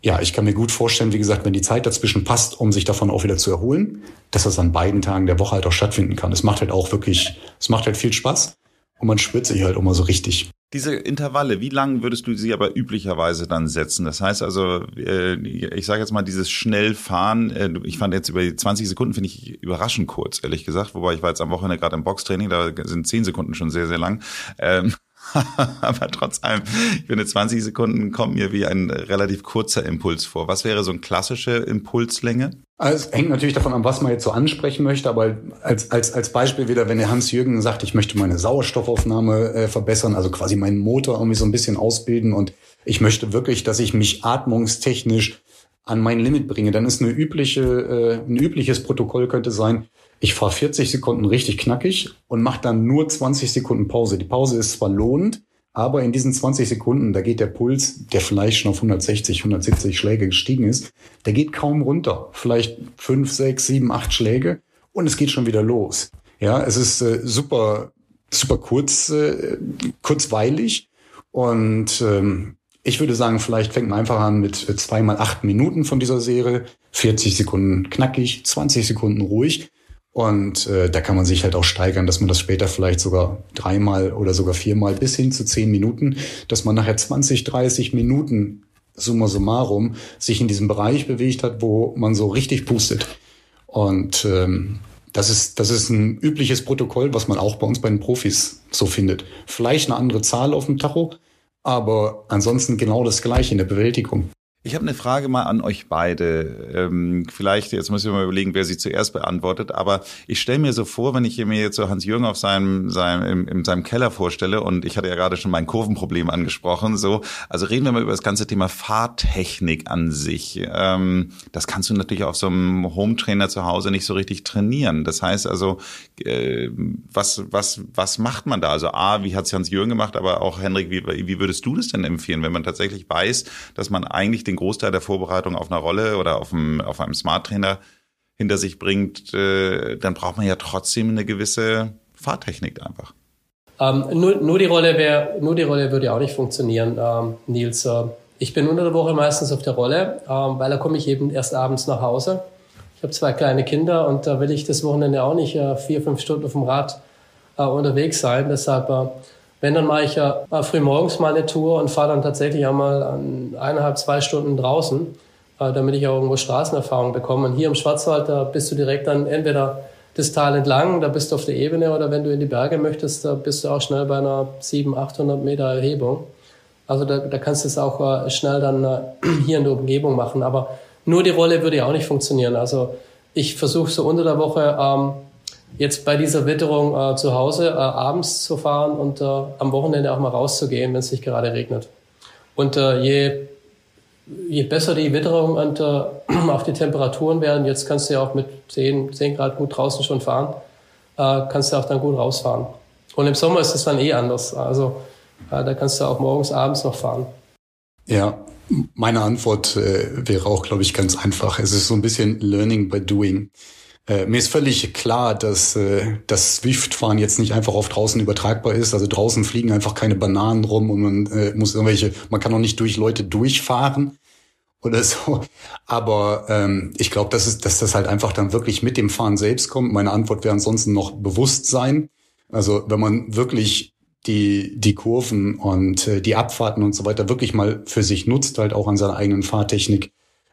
ja, ich kann mir gut vorstellen, wie gesagt, wenn die Zeit dazwischen passt, um sich davon auch wieder zu erholen, dass das an beiden Tagen der Woche halt auch stattfinden kann. Es macht halt auch wirklich, es macht halt viel Spaß und man spürt sich halt immer so richtig. Diese Intervalle, wie lang würdest du sie aber üblicherweise dann setzen? Das heißt also, äh, ich sage jetzt mal, dieses Schnellfahren, äh, ich fand jetzt über die 20 Sekunden, finde ich überraschend kurz, ehrlich gesagt. Wobei ich war jetzt am Wochenende gerade im Boxtraining, da sind 10 Sekunden schon sehr, sehr lang. Ähm, (laughs) Aber trotz allem, ich finde 20 Sekunden kommt mir wie ein relativ kurzer Impuls vor. Was wäre so eine klassische Impulslänge? Also es hängt natürlich davon an, was man jetzt so ansprechen möchte, aber als, als, als Beispiel wieder, wenn der Hans-Jürgen sagt, ich möchte meine Sauerstoffaufnahme äh, verbessern, also quasi meinen Motor irgendwie so ein bisschen ausbilden und ich möchte wirklich, dass ich mich atmungstechnisch an mein Limit bringe, dann ist eine übliche, äh, ein übliches Protokoll könnte sein, ich fahre 40 Sekunden richtig knackig und mache dann nur 20 Sekunden Pause. Die Pause ist zwar lohnend, aber in diesen 20 Sekunden, da geht der Puls, der vielleicht schon auf 160, 170 Schläge gestiegen ist, der geht kaum runter. Vielleicht fünf, sechs, sieben, acht Schläge und es geht schon wieder los. Ja, es ist äh, super, super kurz, äh, kurzweilig und ähm, ich würde sagen, vielleicht fängt man einfach an mit zweimal acht Minuten von dieser Serie, 40 Sekunden knackig, 20 Sekunden ruhig und äh, da kann man sich halt auch steigern, dass man das später vielleicht sogar dreimal oder sogar viermal bis hin zu zehn Minuten, dass man nachher 20, 30 Minuten summa summarum sich in diesem Bereich bewegt hat, wo man so richtig pustet. Und ähm, das ist, das ist ein übliches Protokoll, was man auch bei uns bei den Profis so findet. Vielleicht eine andere Zahl auf dem Tacho, aber ansonsten genau das gleiche in der Bewältigung. Ich habe eine Frage mal an euch beide. Ähm, vielleicht, jetzt muss ich mal überlegen, wer sie zuerst beantwortet, aber ich stelle mir so vor, wenn ich mir jetzt so Hans-Jürgen auf seinem, seinem, im, in seinem Keller vorstelle und ich hatte ja gerade schon mein Kurvenproblem angesprochen, so, also reden wir mal über das ganze Thema Fahrtechnik an sich. Ähm, das kannst du natürlich auf so einem Home-Trainer zu Hause nicht so richtig trainieren. Das heißt also, äh, was, was, was macht man da? Also A, wie hat es Hans-Jürgen gemacht, aber auch Henrik, wie, wie würdest du das denn empfehlen, wenn man tatsächlich weiß, dass man eigentlich den Großteil der Vorbereitung auf einer Rolle oder auf einem, auf einem Smart Trainer hinter sich bringt, äh, dann braucht man ja trotzdem eine gewisse Fahrtechnik einfach. Ähm, nur, nur, die Rolle wäre, nur die Rolle würde ja auch nicht funktionieren, ähm, Nils. Äh, ich bin unter der Woche meistens auf der Rolle, ähm, weil da komme ich eben erst abends nach Hause. Ich habe zwei kleine Kinder und da will ich das Wochenende auch nicht äh, vier, fünf Stunden auf dem Rad äh, unterwegs sein. Deshalb äh, wenn, dann mache ich ja früh morgens mal eine Tour und fahre dann tatsächlich einmal eineinhalb, zwei Stunden draußen, äh, damit ich auch irgendwo Straßenerfahrung bekomme. Und hier im Schwarzwald, da bist du direkt dann entweder das Tal entlang, da bist du auf der Ebene, oder wenn du in die Berge möchtest, da bist du auch schnell bei einer 700, 800 Meter Erhebung. Also da, da kannst du es auch äh, schnell dann äh, (clears throat) hier in der Umgebung machen. Aber nur die Rolle würde ja auch nicht funktionieren. Also ich versuche so unter der Woche ähm, jetzt bei dieser Witterung äh, zu Hause äh, abends zu fahren und äh, am Wochenende auch mal rauszugehen, wenn es nicht gerade regnet. Und äh, je, je besser die Witterung und äh, (clears throat) auch die Temperaturen werden, jetzt kannst du ja auch mit 10, 10 Grad gut draußen schon fahren, äh, kannst du auch dann gut rausfahren. Und im Sommer ist es dann eh anders. Also da kannst du auch morgens, abends noch fahren. Ja, meine Antwort wäre auch, glaube ich, ganz einfach. Es ist so ein bisschen Learning by Doing. Äh, mir ist völlig klar, dass äh, das Swift-Fahren jetzt nicht einfach auf draußen übertragbar ist. Also draußen fliegen einfach keine Bananen rum und man äh, muss irgendwelche, man kann auch nicht durch Leute durchfahren oder (laughs) so. Aber ähm, ich glaube, dass, dass das halt einfach dann wirklich mit dem Fahren selbst kommt. Meine Antwort wäre ansonsten noch Bewusstsein. Also wenn man wirklich die, die Kurven und äh, die Abfahrten und so weiter wirklich mal für sich nutzt, halt auch an seiner eigenen Fahrtechnik,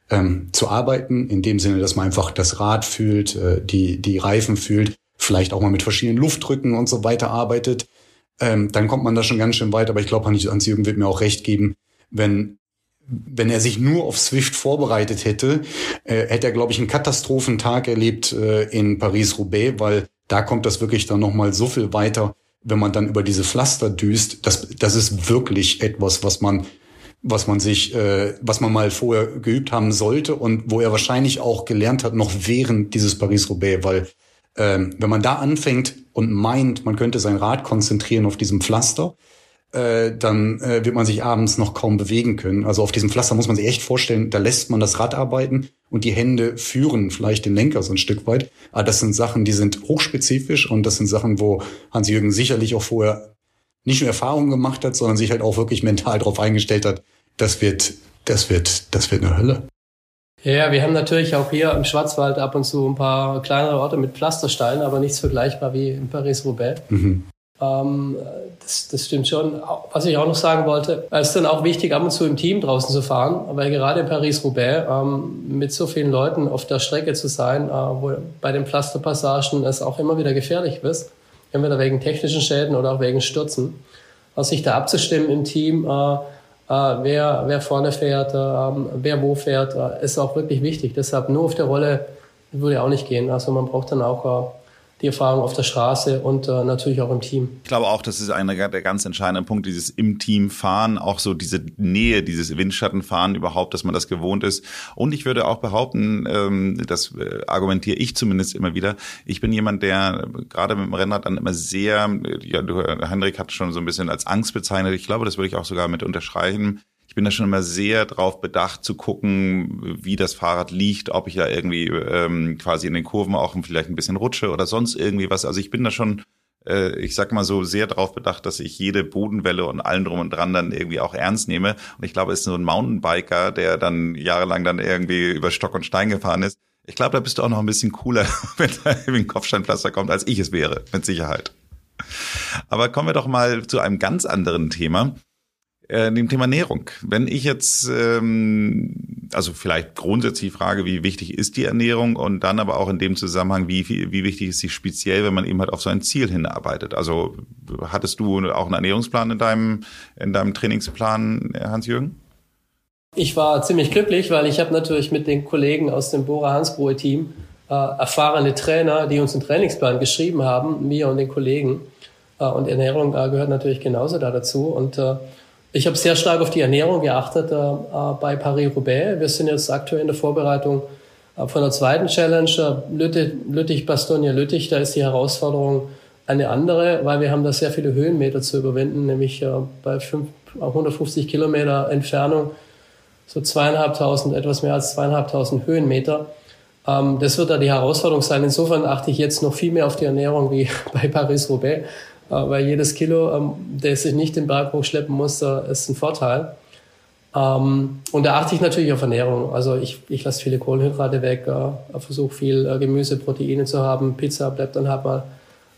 ähm, zu arbeiten, in dem Sinne, dass man einfach das Rad fühlt, äh, die, die Reifen fühlt, vielleicht auch mal mit verschiedenen Luftdrücken und so weiter arbeitet, ähm, dann kommt man da schon ganz schön weit. Aber ich glaube, Hans-Jürgen wird mir auch recht geben, wenn wenn er sich nur auf Swift vorbereitet hätte, äh, hätte er, glaube ich, einen Katastrophentag erlebt äh, in Paris-Roubaix, weil da kommt das wirklich dann nochmal so viel weiter, wenn man dann über diese Pflaster düst. Das, das ist wirklich etwas, was man was man sich, äh, was man mal vorher geübt haben sollte und wo er wahrscheinlich auch gelernt hat, noch während dieses Paris-Roubaix, weil ähm, wenn man da anfängt und meint, man könnte sein Rad konzentrieren auf diesem Pflaster, äh, dann äh, wird man sich abends noch kaum bewegen können. Also auf diesem Pflaster muss man sich echt vorstellen, da lässt man das Rad arbeiten und die Hände führen vielleicht den Lenker so ein Stück weit. Aber das sind Sachen, die sind hochspezifisch und das sind Sachen, wo Hans-Jürgen sicherlich auch vorher nicht nur Erfahrungen gemacht hat, sondern sich halt auch wirklich mental darauf eingestellt hat, das wird, das wird, das wird eine Hölle. Ja, wir haben natürlich auch hier im Schwarzwald ab und zu ein paar kleinere Orte mit Pflastersteinen, aber nichts vergleichbar wie in Paris-Roubaix. Mhm. Ähm, das, das stimmt schon. Was ich auch noch sagen wollte, es ist dann auch wichtig, ab und zu im Team draußen zu fahren, weil gerade in Paris-Roubaix ähm, mit so vielen Leuten auf der Strecke zu sein, äh, wo bei den Pflasterpassagen es auch immer wieder gefährlich ist entweder wegen technischen Schäden oder auch wegen Stürzen. sich da abzustimmen im Team, äh, äh, wer, wer vorne fährt, äh, wer wo fährt, äh, ist auch wirklich wichtig. Deshalb nur auf der Rolle würde auch nicht gehen. Also man braucht dann auch äh, die Erfahrung auf der Straße und äh, natürlich auch im Team. Ich glaube auch, das ist einer der ganz entscheidenden Punkte, dieses im Team fahren, auch so diese Nähe, dieses Windschattenfahren überhaupt, dass man das gewohnt ist. Und ich würde auch behaupten, ähm, das äh, argumentiere ich zumindest immer wieder, ich bin jemand, der gerade mit dem Rennrad dann immer sehr, ja, du, Henrik hat schon so ein bisschen als Angst bezeichnet, ich glaube, das würde ich auch sogar mit unterschreiben, bin da schon immer sehr drauf bedacht zu gucken, wie das Fahrrad liegt, ob ich da irgendwie ähm, quasi in den Kurven auch vielleicht ein bisschen rutsche oder sonst irgendwie was. Also ich bin da schon, äh, ich sag mal so, sehr drauf bedacht, dass ich jede Bodenwelle und allen drum und dran dann irgendwie auch ernst nehme. Und ich glaube, es ist so ein Mountainbiker, der dann jahrelang dann irgendwie über Stock und Stein gefahren ist. Ich glaube, da bist du auch noch ein bisschen cooler, (laughs) wenn da irgendwie ein Kopfsteinpflaster kommt, als ich es wäre, mit Sicherheit. Aber kommen wir doch mal zu einem ganz anderen Thema äh, dem Thema Ernährung. Wenn ich jetzt, ähm, also vielleicht grundsätzlich frage, wie wichtig ist die Ernährung und dann aber auch in dem Zusammenhang, wie, wie wichtig ist sie speziell, wenn man eben halt auf so ein Ziel hinarbeitet. Also hattest du auch einen Ernährungsplan in deinem, in deinem Trainingsplan, Hans-Jürgen? Ich war ziemlich glücklich, weil ich habe natürlich mit den Kollegen aus dem Bora Hansgrohe Team äh, erfahrene Trainer, die uns einen Trainingsplan geschrieben haben, mir und den Kollegen. Äh, und Ernährung äh, gehört natürlich genauso da dazu. Und äh, ich habe sehr stark auf die Ernährung geachtet äh, bei Paris-Roubaix. Wir sind jetzt aktuell in der Vorbereitung äh, von der zweiten Challenge, äh, Lüttich, Lüttich Bastogne Lüttich. Da ist die Herausforderung eine andere, weil wir haben da sehr viele Höhenmeter zu überwinden, nämlich äh, bei 5, 150 Kilometer Entfernung so zweieinhalbtausend, etwas mehr als zweieinhalbtausend Höhenmeter. Ähm, das wird da die Herausforderung sein. Insofern achte ich jetzt noch viel mehr auf die Ernährung wie (laughs) bei Paris-Roubaix weil jedes Kilo, ähm, der sich nicht den Berg hochschleppen muss, ist ein Vorteil. Ähm, und da achte ich natürlich auf Ernährung. Also ich, ich lasse viele Kohlenhydrate weg, äh, versuche viel äh, Gemüse, Proteine zu haben. Pizza bleibt dann halt mal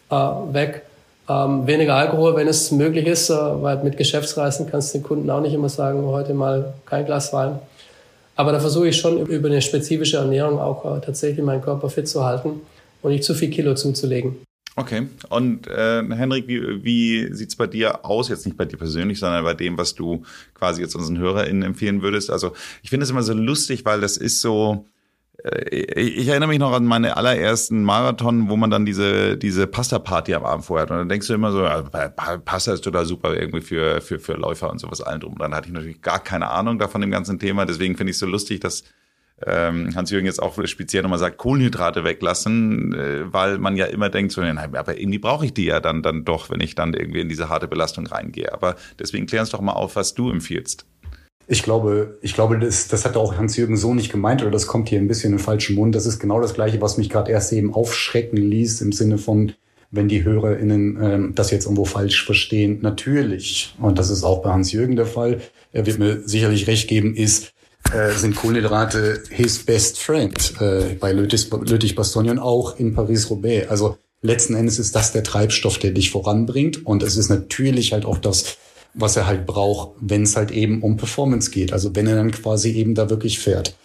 äh, weg. Ähm, weniger Alkohol, wenn es möglich ist, weil mit Geschäftsreisen kannst du den Kunden auch nicht immer sagen, heute mal kein Glas Wein. Aber da versuche ich schon über eine spezifische Ernährung auch tatsächlich meinen Körper fit zu halten und nicht zu viel Kilo zuzulegen. Okay. Und äh, Henrik, wie, wie sieht bei dir aus? Jetzt nicht bei dir persönlich, sondern bei dem, was du quasi jetzt unseren HörerInnen empfehlen würdest. Also ich finde es immer so lustig, weil das ist so. Äh, ich erinnere mich noch an meine allerersten Marathon, wo man dann diese diese Pasta-Party am Abend vorher hat. Und dann denkst du immer so, ja, Pasta ist total super irgendwie für für für Läufer und sowas allen drum. Und dann hatte ich natürlich gar keine Ahnung davon dem ganzen Thema. Deswegen finde ich es so lustig, dass ähm, Hans-Jürgen jetzt auch speziell nochmal sagt, Kohlenhydrate weglassen, äh, weil man ja immer denkt, so, nein, aber irgendwie brauche ich die ja dann, dann doch, wenn ich dann irgendwie in diese harte Belastung reingehe. Aber deswegen klär uns doch mal auf, was du empfiehlst. Ich glaube, ich glaube, das, das hat auch Hans-Jürgen so nicht gemeint oder das kommt hier ein bisschen in den falschen Mund. Das ist genau das Gleiche, was mich gerade erst eben aufschrecken ließ im Sinne von, wenn die HörerInnen ähm, das jetzt irgendwo falsch verstehen. Natürlich, und das ist auch bei Hans-Jürgen der Fall, er wird mir sicherlich recht geben, ist, äh, sind Kohlenhydrate his best friend äh, bei Lüttich-Bastogne und auch in Paris-Roubaix. Also letzten Endes ist das der Treibstoff, der dich voranbringt und es ist natürlich halt auch das, was er halt braucht, wenn es halt eben um Performance geht. Also wenn er dann quasi eben da wirklich fährt.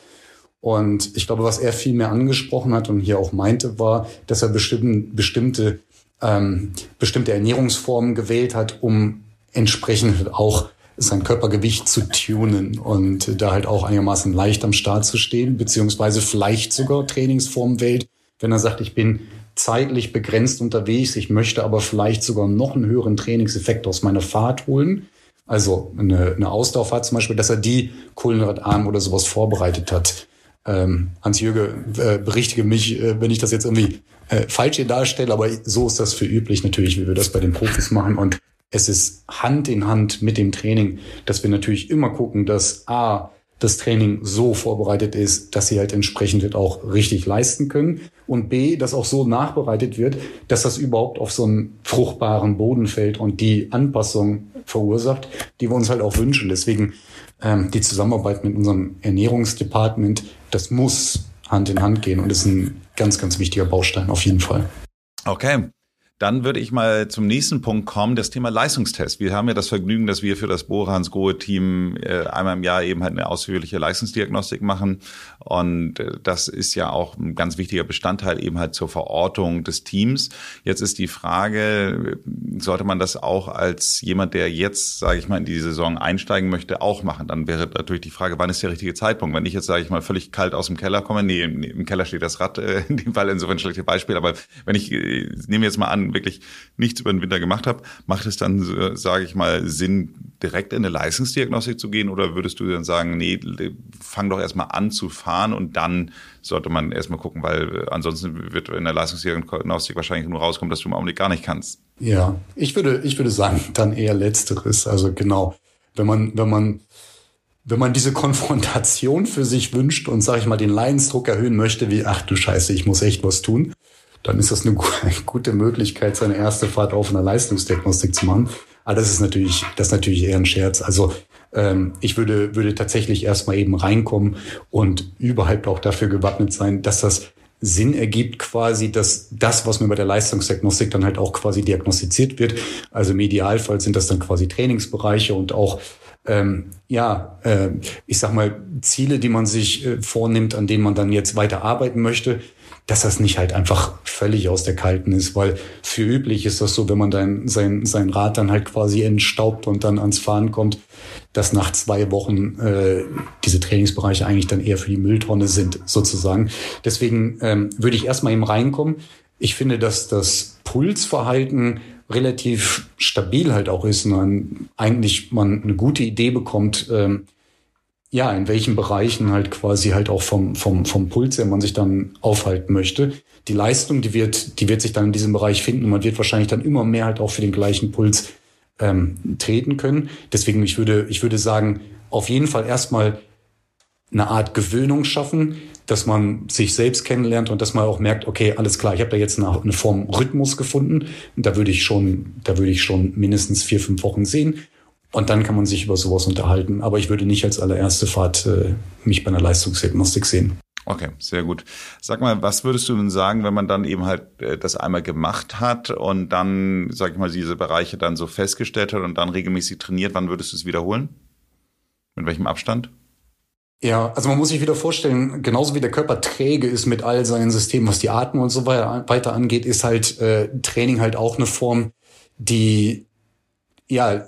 Und ich glaube, was er viel mehr angesprochen hat und hier auch meinte, war, dass er bestimmte, bestimmte, ähm, bestimmte Ernährungsformen gewählt hat, um entsprechend auch sein Körpergewicht zu tunen und da halt auch einigermaßen leicht am Start zu stehen, beziehungsweise vielleicht sogar Trainingsform wählt, wenn er sagt, ich bin zeitlich begrenzt unterwegs, ich möchte aber vielleicht sogar noch einen höheren Trainingseffekt aus meiner Fahrt holen. Also eine, eine Ausdauerfahrt zum Beispiel, dass er die Kohlenhydratarm oder sowas vorbereitet hat. Ähm, Hans-Jürge, äh, berichtige mich, äh, wenn ich das jetzt irgendwie äh, falsch hier darstelle, aber so ist das für üblich natürlich, wie wir das bei den Profis machen. Und es ist Hand in Hand mit dem Training, dass wir natürlich immer gucken, dass A, das Training so vorbereitet ist, dass sie halt entsprechend halt auch richtig leisten können und B, dass auch so nachbereitet wird, dass das überhaupt auf so einen fruchtbaren Boden fällt und die Anpassung verursacht, die wir uns halt auch wünschen. Deswegen ähm, die Zusammenarbeit mit unserem Ernährungsdepartment, das muss Hand in Hand gehen und ist ein ganz, ganz wichtiger Baustein auf jeden Fall. Okay. Dann würde ich mal zum nächsten Punkt kommen, das Thema Leistungstest. Wir haben ja das Vergnügen, dass wir für das Bohrhans Grohe Team äh, einmal im Jahr eben halt eine ausführliche Leistungsdiagnostik machen. Und äh, das ist ja auch ein ganz wichtiger Bestandteil eben halt zur Verortung des Teams. Jetzt ist die Frage, sollte man das auch als jemand, der jetzt, sage ich mal, in die Saison einsteigen möchte, auch machen? Dann wäre natürlich die Frage, wann ist der richtige Zeitpunkt? Wenn ich jetzt, sage ich mal, völlig kalt aus dem Keller komme, nee, im Keller steht das Rad, äh, in dem Fall insofern ein schlechtes Beispiel, aber wenn ich, äh, nehme jetzt mal an, wirklich nichts über den Winter gemacht habe, macht es dann, äh, sage ich mal, Sinn, direkt in eine Leistungsdiagnostik zu gehen oder würdest du dann sagen, nee, fang doch erstmal an zu fahren und dann sollte man erstmal gucken, weil äh, ansonsten wird in der Leistungsdiagnostik wahrscheinlich nur rauskommen, dass du im Augenblick gar nicht kannst. Ja, ich würde, ich würde sagen, dann eher letzteres. Also genau, wenn man, wenn man wenn man diese Konfrontation für sich wünscht und, sage ich mal, den Leidensdruck erhöhen möchte, wie, ach du Scheiße, ich muss echt was tun, dann ist das (laughs) eine gute Möglichkeit, seine erste Fahrt auf einer Leistungsdiagnostik zu machen. Aber das ist natürlich, das ist natürlich eher ein Scherz. Also ähm, ich würde, würde tatsächlich erstmal eben reinkommen und überhaupt auch dafür gewappnet sein, dass das Sinn ergibt quasi, dass das, was mir bei der Leistungsdiagnostik dann halt auch quasi diagnostiziert wird, also im Idealfall sind das dann quasi Trainingsbereiche und auch ähm, ja, äh, ich sag mal, Ziele, die man sich äh, vornimmt, an denen man dann jetzt weiter arbeiten möchte, dass das nicht halt einfach völlig aus der Kalten ist, weil für üblich ist das so, wenn man dann sein, sein Rad dann halt quasi entstaubt und dann ans Fahren kommt, dass nach zwei Wochen äh, diese Trainingsbereiche eigentlich dann eher für die Mülltonne sind, sozusagen. Deswegen ähm, würde ich erstmal eben reinkommen. Ich finde, dass das Pulsverhalten relativ stabil halt auch ist und dann eigentlich man eine gute Idee bekommt, ähm, ja, in welchen Bereichen halt quasi halt auch vom, vom, vom Puls her man sich dann aufhalten möchte. Die Leistung, die wird, die wird sich dann in diesem Bereich finden und man wird wahrscheinlich dann immer mehr halt auch für den gleichen Puls ähm, treten können. Deswegen, ich würde, ich würde sagen, auf jeden Fall erstmal eine Art Gewöhnung schaffen, dass man sich selbst kennenlernt und dass man auch merkt, okay, alles klar, ich habe da jetzt eine, eine Form Rhythmus gefunden und da würde ich schon, da würde ich schon mindestens vier, fünf Wochen sehen und dann kann man sich über sowas unterhalten. Aber ich würde nicht als allererste Fahrt äh, mich bei einer Leistungsdiagnostik sehen. Okay, sehr gut. Sag mal, was würdest du denn sagen, wenn man dann eben halt äh, das einmal gemacht hat und dann, sag ich mal, diese Bereiche dann so festgestellt hat und dann regelmäßig trainiert, wann würdest du es wiederholen? Mit welchem Abstand? Ja, also man muss sich wieder vorstellen, genauso wie der Körper träge ist mit all seinen Systemen, was die Atmung und so weiter angeht, ist halt äh, Training halt auch eine Form, die ja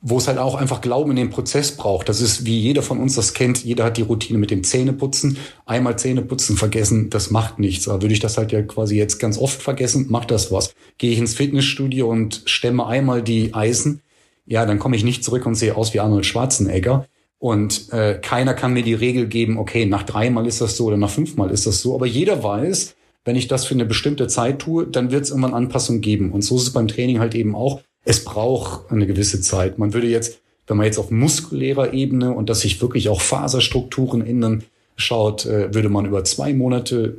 wo es halt auch einfach Glauben in den Prozess braucht. Das ist, wie jeder von uns das kennt, jeder hat die Routine mit dem Zähneputzen. Einmal Zähneputzen vergessen, das macht nichts. Aber würde ich das halt ja quasi jetzt ganz oft vergessen, macht das was. Gehe ich ins Fitnessstudio und stemme einmal die Eisen, ja, dann komme ich nicht zurück und sehe aus wie Arnold Schwarzenegger. Und äh, keiner kann mir die Regel geben, okay, nach dreimal ist das so oder nach fünfmal ist das so. Aber jeder weiß, wenn ich das für eine bestimmte Zeit tue, dann wird es irgendwann Anpassungen geben. Und so ist es beim Training halt eben auch es braucht eine gewisse Zeit. Man würde jetzt, wenn man jetzt auf muskulärer Ebene und dass sich wirklich auch Faserstrukturen ändern schaut, äh, würde man über zwei Monate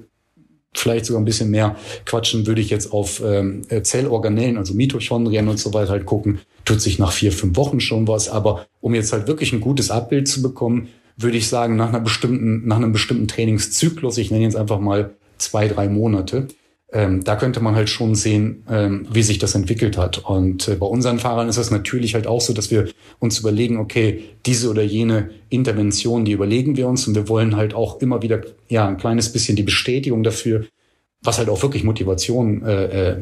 vielleicht sogar ein bisschen mehr quatschen, würde ich jetzt auf ähm, Zellorganellen, also Mitochondrien und so weiter halt gucken, tut sich nach vier, fünf Wochen schon was. Aber um jetzt halt wirklich ein gutes Abbild zu bekommen, würde ich sagen, nach einer bestimmten, nach einem bestimmten Trainingszyklus, ich nenne jetzt einfach mal zwei, drei Monate, ähm, da könnte man halt schon sehen, ähm, wie sich das entwickelt hat. Und äh, bei unseren Fahrern ist es natürlich halt auch so, dass wir uns überlegen, okay, diese oder jene Intervention, die überlegen wir uns und wir wollen halt auch immer wieder ja ein kleines bisschen die Bestätigung dafür, was halt auch wirklich Motivation äh, äh,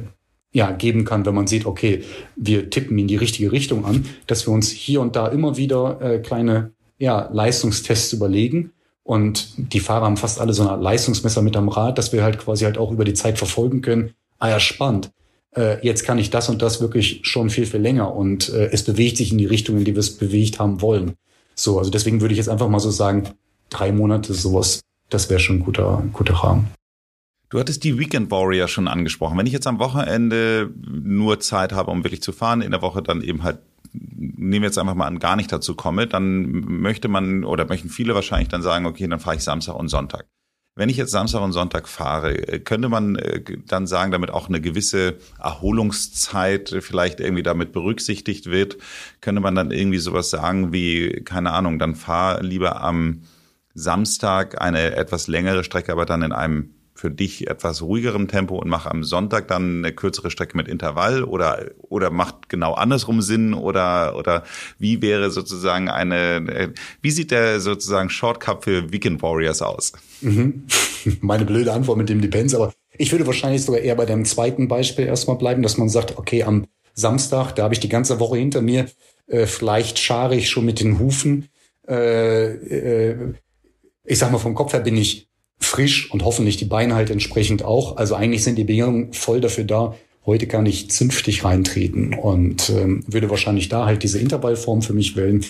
ja, geben kann, wenn man sieht, okay, wir tippen in die richtige Richtung an, dass wir uns hier und da immer wieder äh, kleine ja, Leistungstests überlegen und die Fahrer haben fast alle so ein Leistungsmesser mit am Rad, dass wir halt quasi halt auch über die Zeit verfolgen können. Ah ja, spannend. Äh, jetzt kann ich das und das wirklich schon viel, viel länger und äh, es bewegt sich in die Richtung, in die wir es bewegt haben wollen. So, also deswegen würde ich jetzt einfach mal so sagen, drei Monate sowas, das wäre schon ein guter, guter Rahmen. Du hattest die Weekend Warrior schon angesprochen. Wenn ich jetzt am Wochenende nur Zeit habe, um wirklich zu fahren, in der Woche dann eben halt nehmen wir jetzt einfach mal an, gar nicht dazu komme, dann möchte man oder möchten viele wahrscheinlich dann sagen, okay, dann fahre ich Samstag und Sonntag. Wenn ich jetzt Samstag und Sonntag fahre, könnte man äh, dann sagen, damit auch eine gewisse Erholungszeit vielleicht irgendwie damit berücksichtigt wird, könnte man dann irgendwie sowas sagen wie, keine Ahnung, dann fahr lieber am Samstag eine etwas längere Strecke, aber dann in einem für dich etwas ruhigerem Tempo und mach am Sonntag dann eine kürzere Strecke mit Intervall oder oder macht genau andersrum Sinn oder oder wie wäre sozusagen eine wie sieht der sozusagen Shortcut für Weekend Warriors aus? Mhm. (laughs) Meine blöde Antwort mit dem Depends, aber ich würde wahrscheinlich sogar eher bei dem zweiten Beispiel erstmal bleiben, dass man sagt, okay, am Samstag, da habe ich die ganze Woche hinter mir, äh, vielleicht schare ich schon mit den Hufen. Äh, äh, ich sag mal, vom Kopf her bin ich frisch und hoffentlich die Beine halt entsprechend auch. Also eigentlich sind die Bedingungen voll dafür da. Heute kann ich zünftig reintreten und ähm, würde wahrscheinlich da halt diese Intervallform für mich wählen.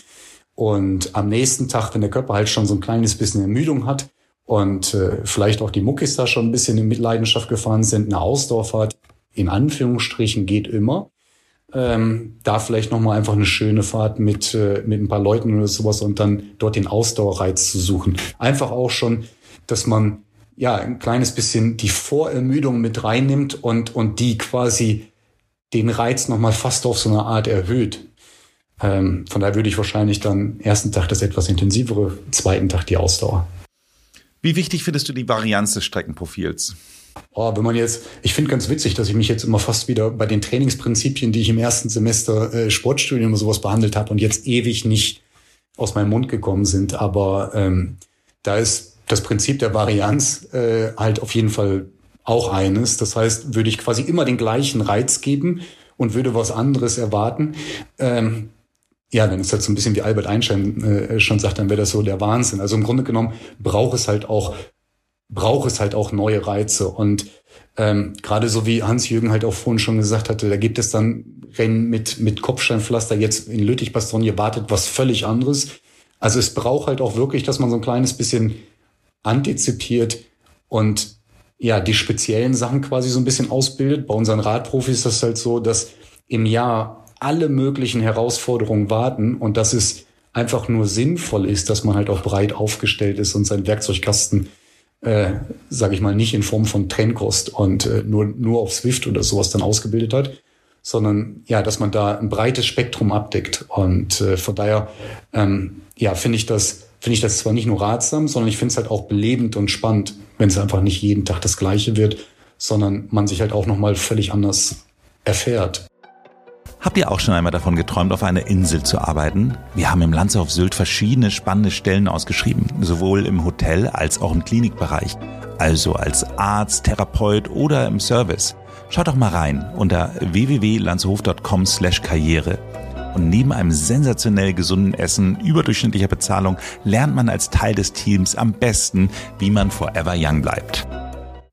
Und am nächsten Tag, wenn der Körper halt schon so ein kleines bisschen Ermüdung hat und äh, vielleicht auch die Muckis da schon ein bisschen in Mitleidenschaft gefahren sind, eine Ausdauerfahrt in Anführungsstrichen geht immer. Ähm, da vielleicht nochmal einfach eine schöne Fahrt mit, äh, mit ein paar Leuten oder sowas und dann dort den Ausdauerreiz zu suchen. Einfach auch schon dass man ja ein kleines bisschen die Vorermüdung mit reinnimmt und, und die quasi den Reiz nochmal fast auf so eine Art erhöht. Ähm, von daher würde ich wahrscheinlich dann ersten Tag das etwas intensivere, zweiten Tag die Ausdauer. Wie wichtig findest du die Varianz des Streckenprofils? Oh, wenn man jetzt, ich finde ganz witzig, dass ich mich jetzt immer fast wieder bei den Trainingsprinzipien, die ich im ersten Semester äh, Sportstudium oder sowas behandelt habe und jetzt ewig nicht aus meinem Mund gekommen sind. Aber ähm, da ist das Prinzip der Varianz äh, halt auf jeden Fall auch eines. Das heißt, würde ich quasi immer den gleichen Reiz geben und würde was anderes erwarten. Ähm, ja, wenn es halt so ein bisschen wie Albert Einstein äh, schon sagt, dann wäre das so der Wahnsinn. Also im Grunde genommen braucht es halt auch braucht es halt auch neue Reize und ähm, gerade so wie Hans-Jürgen halt auch vorhin schon gesagt hatte, da gibt es dann Rennen mit mit Kopfsteinpflaster jetzt in Lüttich-Bastogne wartet was völlig anderes. Also es braucht halt auch wirklich, dass man so ein kleines bisschen antizipiert und ja, die speziellen Sachen quasi so ein bisschen ausbildet. Bei unseren Radprofis ist das halt so, dass im Jahr alle möglichen Herausforderungen warten und dass es einfach nur sinnvoll ist, dass man halt auch breit aufgestellt ist und seinen Werkzeugkasten, äh, sage ich mal, nicht in Form von Trennkost und äh, nur, nur auf Swift oder sowas dann ausgebildet hat, sondern ja, dass man da ein breites Spektrum abdeckt. Und äh, von daher, ähm, ja, finde ich das finde ich das zwar nicht nur ratsam, sondern ich finde es halt auch belebend und spannend, wenn es einfach nicht jeden Tag das Gleiche wird, sondern man sich halt auch nochmal völlig anders erfährt. Habt ihr auch schon einmal davon geträumt, auf einer Insel zu arbeiten? Wir haben im Lanze auf Sylt verschiedene spannende Stellen ausgeschrieben, sowohl im Hotel als auch im Klinikbereich, also als Arzt, Therapeut oder im Service. Schaut doch mal rein unter www.lanzehof.com/karriere und neben einem sensationell gesunden Essen, überdurchschnittlicher Bezahlung, lernt man als Teil des Teams am besten, wie man forever young bleibt.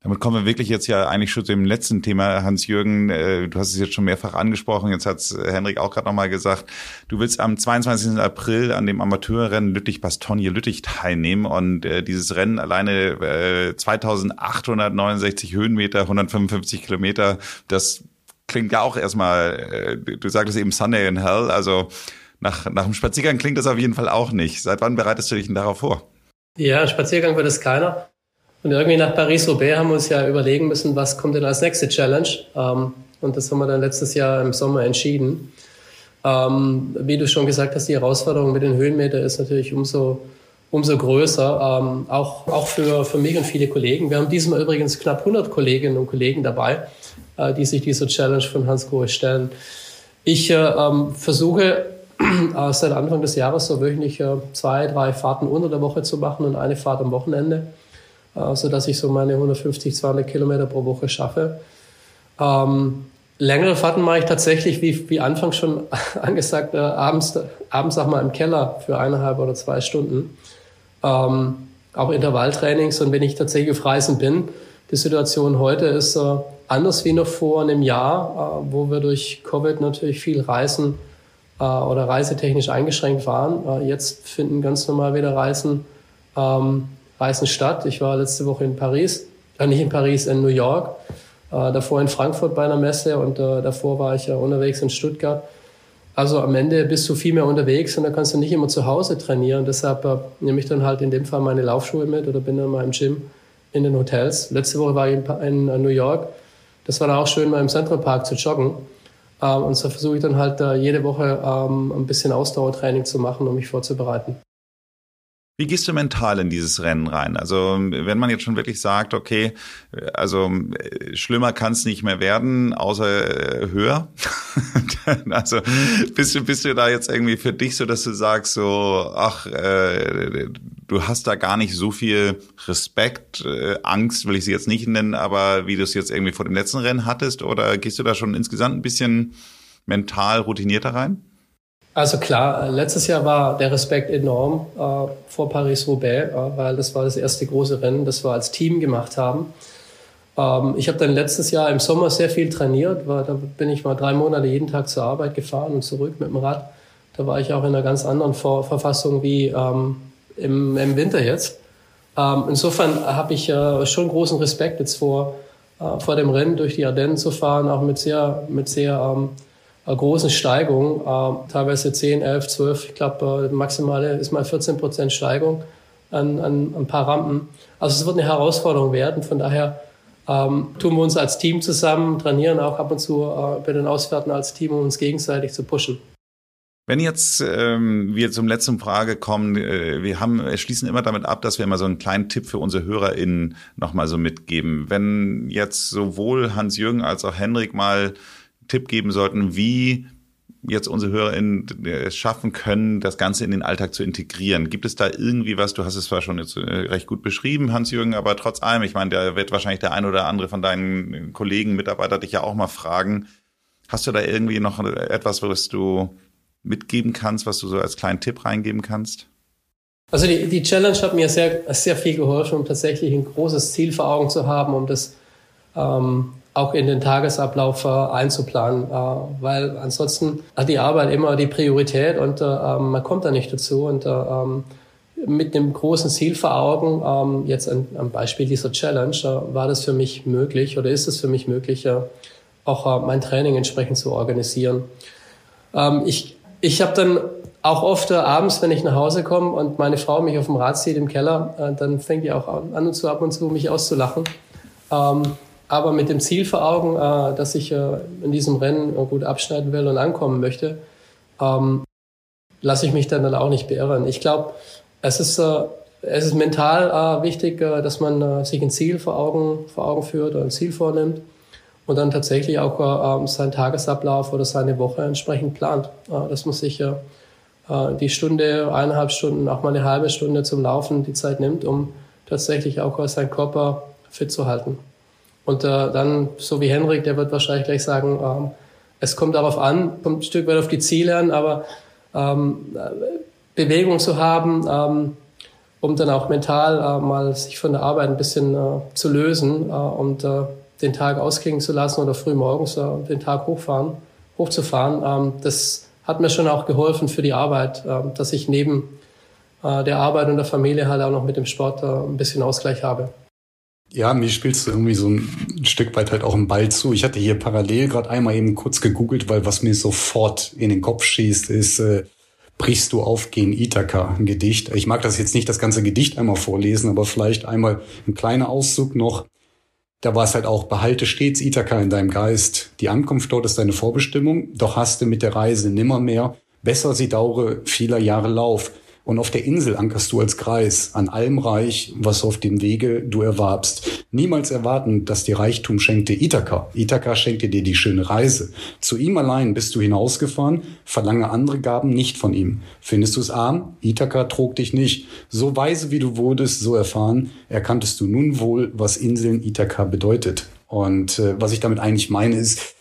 Damit kommen wir wirklich jetzt ja eigentlich schon zu dem letzten Thema, Hans-Jürgen. Äh, du hast es jetzt schon mehrfach angesprochen. Jetzt hat es Henrik auch gerade nochmal gesagt. Du willst am 22. April an dem Amateurrennen Lüttich-Bastogne-Lüttich teilnehmen und äh, dieses Rennen alleine äh, 2869 Höhenmeter, 155 Kilometer, das klingt ja auch erstmal, äh, du sagtest eben Sunday in Hell, also nach, nach dem Spaziergang klingt das auf jeden Fall auch nicht. Seit wann bereitest du dich denn darauf vor? Ja, Spaziergang wird es keiner. Und irgendwie nach Paris-Roubaix haben wir uns ja überlegen müssen, was kommt denn als nächste Challenge. Ähm, und das haben wir dann letztes Jahr im Sommer entschieden. Ähm, wie du schon gesagt hast, die Herausforderung mit den Höhenmetern ist natürlich umso, umso größer, ähm, auch, auch für, für mich und viele Kollegen. Wir haben diesmal übrigens knapp 100 Kolleginnen und Kollegen dabei. Äh, die sich dieser Challenge von Hans Grohe stellen. Ich äh, ähm, versuche (clears throat) äh, seit Anfang des Jahres so wöchentlich äh, zwei, drei Fahrten unter der Woche zu machen und eine Fahrt am Wochenende, äh, so dass ich so meine 150, 200 Kilometer pro Woche schaffe. Ähm, längere Fahrten mache ich tatsächlich, wie, wie anfangs schon (laughs) angesagt, äh, abends, abends sag mal im Keller für eineinhalb oder zwei Stunden. Ähm, auch Intervalltrainings und wenn ich tatsächlich auf Reisen bin, die Situation heute ist äh, anders wie noch vor einem Jahr, äh, wo wir durch Covid natürlich viel Reisen äh, oder reisetechnisch eingeschränkt waren. Äh, jetzt finden ganz normal wieder Reisen, ähm, Reisen statt. Ich war letzte Woche in Paris, äh, nicht in Paris, in New York, davor in Frankfurt bei einer Messe und davor war ich ja unterwegs in Stuttgart. Also am Ende bist du viel mehr unterwegs und da kannst du nicht immer zu Hause trainieren. Deshalb nehme ich dann halt in dem Fall meine Laufschuhe mit oder bin dann mal im Gym in den Hotels. Letzte Woche war ich in New York das war dann auch schön, mal im Central Park zu joggen. Ähm, und so versuche ich dann halt jede Woche ähm, ein bisschen Ausdauertraining zu machen, um mich vorzubereiten. Wie gehst du mental in dieses Rennen rein? Also wenn man jetzt schon wirklich sagt, okay, also schlimmer kann es nicht mehr werden, außer äh, höher. (laughs) also bist du, bist du da jetzt irgendwie für dich so, dass du sagst so, ach, äh, du hast da gar nicht so viel Respekt, äh, Angst will ich sie jetzt nicht nennen, aber wie du es jetzt irgendwie vor dem letzten Rennen hattest, oder gehst du da schon insgesamt ein bisschen mental routinierter rein? Also klar, letztes Jahr war der Respekt enorm äh, vor Paris-Roubaix, äh, weil das war das erste große Rennen, das wir als Team gemacht haben. Ähm, ich habe dann letztes Jahr im Sommer sehr viel trainiert, war, da bin ich mal drei Monate jeden Tag zur Arbeit gefahren und zurück mit dem Rad. Da war ich auch in einer ganz anderen Ver Verfassung wie ähm, im, im, Winter jetzt. Ähm, insofern habe ich äh, schon großen Respekt jetzt vor, äh, vor dem Rennen durch die Ardennen zu fahren, auch mit sehr, mit sehr ähm, großen Steigung, äh, teilweise 10, 11, 12, ich glaube, äh, maximale ist mal 14 Prozent Steigung an, an, ein paar Rampen. Also es wird eine Herausforderung werden. Von daher ähm, tun wir uns als Team zusammen, trainieren auch ab und zu äh, bei den Auswerten als Team, um uns gegenseitig zu pushen. Wenn jetzt ähm, wir zum letzten Frage kommen, äh, wir haben schließen immer damit ab, dass wir immer so einen kleinen Tipp für unsere HörerInnen nochmal so mitgeben. Wenn jetzt sowohl Hans-Jürgen als auch Henrik mal Tipp geben sollten, wie jetzt unsere HörerInnen es schaffen können, das Ganze in den Alltag zu integrieren. Gibt es da irgendwie was, du hast es zwar schon jetzt äh, recht gut beschrieben, Hans-Jürgen, aber trotz allem, ich meine, da wird wahrscheinlich der ein oder andere von deinen Kollegen, Mitarbeiter dich ja auch mal fragen. Hast du da irgendwie noch etwas, was du mitgeben kannst, was du so als kleinen Tipp reingeben kannst? Also die, die Challenge hat mir sehr, sehr viel geholfen, um tatsächlich ein großes Ziel vor Augen zu haben, um das ähm, auch in den Tagesablauf äh, einzuplanen, äh, weil ansonsten hat die Arbeit immer die Priorität und äh, ähm, man kommt da nicht dazu und äh, ähm, mit einem großen Ziel vor Augen, ähm, jetzt am Beispiel dieser Challenge, äh, war das für mich möglich oder ist es für mich möglich, äh, auch mein Training entsprechend zu organisieren. Ich ich habe dann auch oft äh, abends, wenn ich nach Hause komme und meine Frau mich auf dem Rad sieht im Keller, äh, dann fängt die auch an und zu ab und zu mich auszulachen. Ähm, aber mit dem Ziel vor Augen, äh, dass ich äh, in diesem Rennen gut abschneiden will und ankommen möchte, ähm, lasse ich mich dann, auch nicht beirren. Ich glaube, es ist, äh, es ist mental wichtig, dass man sich ein Ziel vor Augen, vor Augen führt oder ein Ziel vornimmt und dann tatsächlich auch ähm, seinen Tagesablauf oder seine Woche entsprechend plant. dass man sich die Stunde, eineinhalb Stunden, auch mal eine halbe Stunde zum Laufen die Zeit nimmt, um tatsächlich auch seinen Körper fit zu halten. Und äh, dann, so wie Henrik, der wird wahrscheinlich gleich sagen, ähm, es kommt darauf an, kommt ein Stück weit auf die Ziele an, aber ähm, Bewegung zu haben, ähm, um dann auch mental äh, mal sich von der Arbeit ein bisschen äh, zu lösen äh, und äh, den Tag ausklingen zu lassen oder früh morgens äh, den Tag hochfahren, hochzufahren. Ähm, das hat mir schon auch geholfen für die Arbeit, äh, dass ich neben äh, der Arbeit und der Familie halt auch noch mit dem Sport äh, ein bisschen Ausgleich habe. Ja, mir spielst du irgendwie so ein Stück weit halt auch einen Ball zu. Ich hatte hier parallel gerade einmal eben kurz gegoogelt, weil was mir sofort in den Kopf schießt, ist äh, Brichst du auf gegen Ithaka, ein Gedicht. Ich mag das jetzt nicht das ganze Gedicht einmal vorlesen, aber vielleicht einmal ein kleiner Auszug noch. Da war es halt auch, behalte stets Ithaka in deinem Geist. Die Ankunft dort ist deine Vorbestimmung, doch hast du mit der Reise nimmermehr. Besser sie daure vieler Jahre Lauf. Und auf der Insel ankerst du als Kreis an allem Reich, was auf dem Wege du erwarbst. Niemals erwarten, dass dir Reichtum schenkte Ithaka. Ithaka schenkte dir die schöne Reise. Zu ihm allein bist du hinausgefahren, verlange andere Gaben nicht von ihm. Findest du es arm? Ithaka trug dich nicht. So weise wie du wurdest, so erfahren, erkanntest du nun wohl, was Inseln Ithaka bedeutet. Und äh, was ich damit eigentlich meine ist,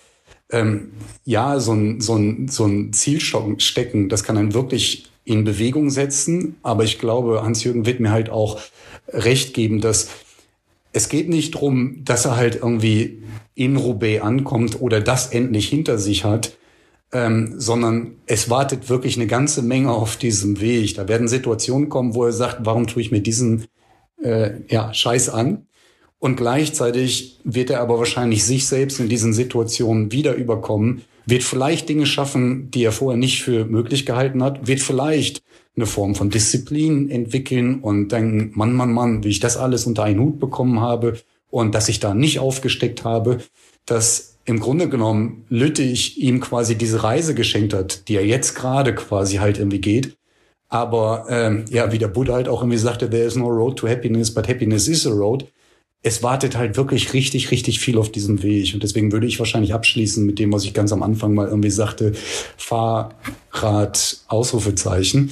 ähm, ja, so ein, so ein, so ein Zielstecken, das kann einen wirklich in Bewegung setzen. Aber ich glaube, Hans-Jürgen wird mir halt auch recht geben, dass es geht nicht drum, dass er halt irgendwie in Roubaix ankommt oder das endlich hinter sich hat, ähm, sondern es wartet wirklich eine ganze Menge auf diesem Weg. Da werden Situationen kommen, wo er sagt, warum tue ich mir diesen äh, ja, Scheiß an? Und gleichzeitig wird er aber wahrscheinlich sich selbst in diesen Situationen wieder überkommen, wird vielleicht Dinge schaffen, die er vorher nicht für möglich gehalten hat, wird vielleicht eine Form von Disziplin entwickeln und denken, Mann, Mann, Mann, wie ich das alles unter einen Hut bekommen habe und dass ich da nicht aufgesteckt habe, dass im Grunde genommen Lüttich ihm quasi diese Reise geschenkt hat, die er jetzt gerade quasi halt irgendwie geht. Aber ähm, ja, wie der Buddha halt auch irgendwie sagte, there is no road to happiness, but happiness is a road. Es wartet halt wirklich richtig, richtig viel auf diesem Weg. Und deswegen würde ich wahrscheinlich abschließen mit dem, was ich ganz am Anfang mal irgendwie sagte, Fahrrad, Ausrufezeichen.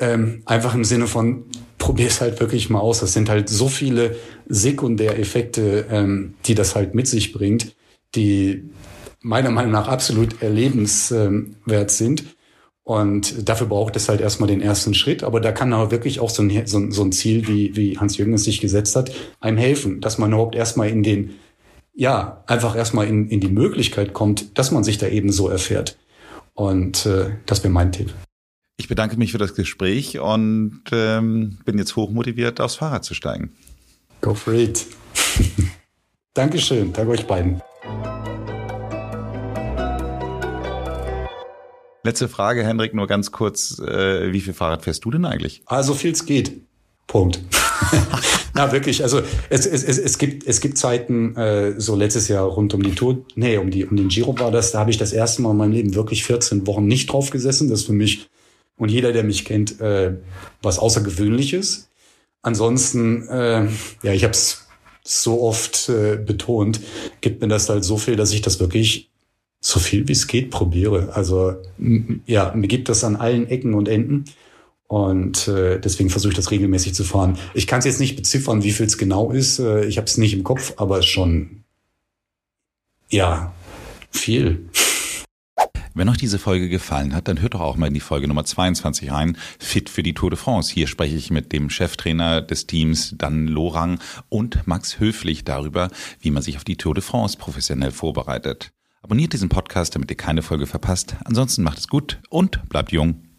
Ähm, einfach im Sinne von, probier es halt wirklich mal aus. Das sind halt so viele Sekundäreffekte, ähm, die das halt mit sich bringt, die meiner Meinung nach absolut erlebenswert sind. Und dafür braucht es halt erstmal den ersten Schritt. Aber da kann aber wirklich auch so ein, so ein, so ein Ziel, wie, wie Hans-Jürgen es sich gesetzt hat, einem helfen, dass man überhaupt erstmal in den, ja, einfach erstmal in, in die Möglichkeit kommt, dass man sich da eben so erfährt. Und äh, das wäre mein Tipp. Ich bedanke mich für das Gespräch und ähm, bin jetzt hochmotiviert, aufs Fahrrad zu steigen. Go for it. (laughs) Dankeschön. Danke euch beiden. Letzte Frage, Henrik, nur ganz kurz. Äh, wie viel Fahrrad fährst du denn eigentlich? Also viel es geht. Punkt. (laughs) Na wirklich, also es, es, es, es gibt es gibt Zeiten, äh, so letztes Jahr rund um die Tour, nee, um die um den Giro war das, da habe ich das erste Mal in meinem Leben wirklich 14 Wochen nicht drauf gesessen. Das ist für mich und jeder, der mich kennt, äh, was Außergewöhnliches. Ansonsten, äh, ja, ich habe es so oft äh, betont, gibt mir das halt so viel, dass ich das wirklich so viel wie es geht probiere. Also ja, mir gibt das an allen Ecken und Enden. Und äh, deswegen versuche ich das regelmäßig zu fahren. Ich kann es jetzt nicht beziffern, wie viel es genau ist. Äh, ich habe es nicht im Kopf, aber schon ja viel. Wenn euch diese Folge gefallen hat, dann hört doch auch mal in die Folge Nummer 22 rein, Fit für die Tour de France. Hier spreche ich mit dem Cheftrainer des Teams, Dan Lorang und Max Höflich darüber, wie man sich auf die Tour de France professionell vorbereitet. Abonniert diesen Podcast, damit ihr keine Folge verpasst. Ansonsten macht es gut und bleibt jung.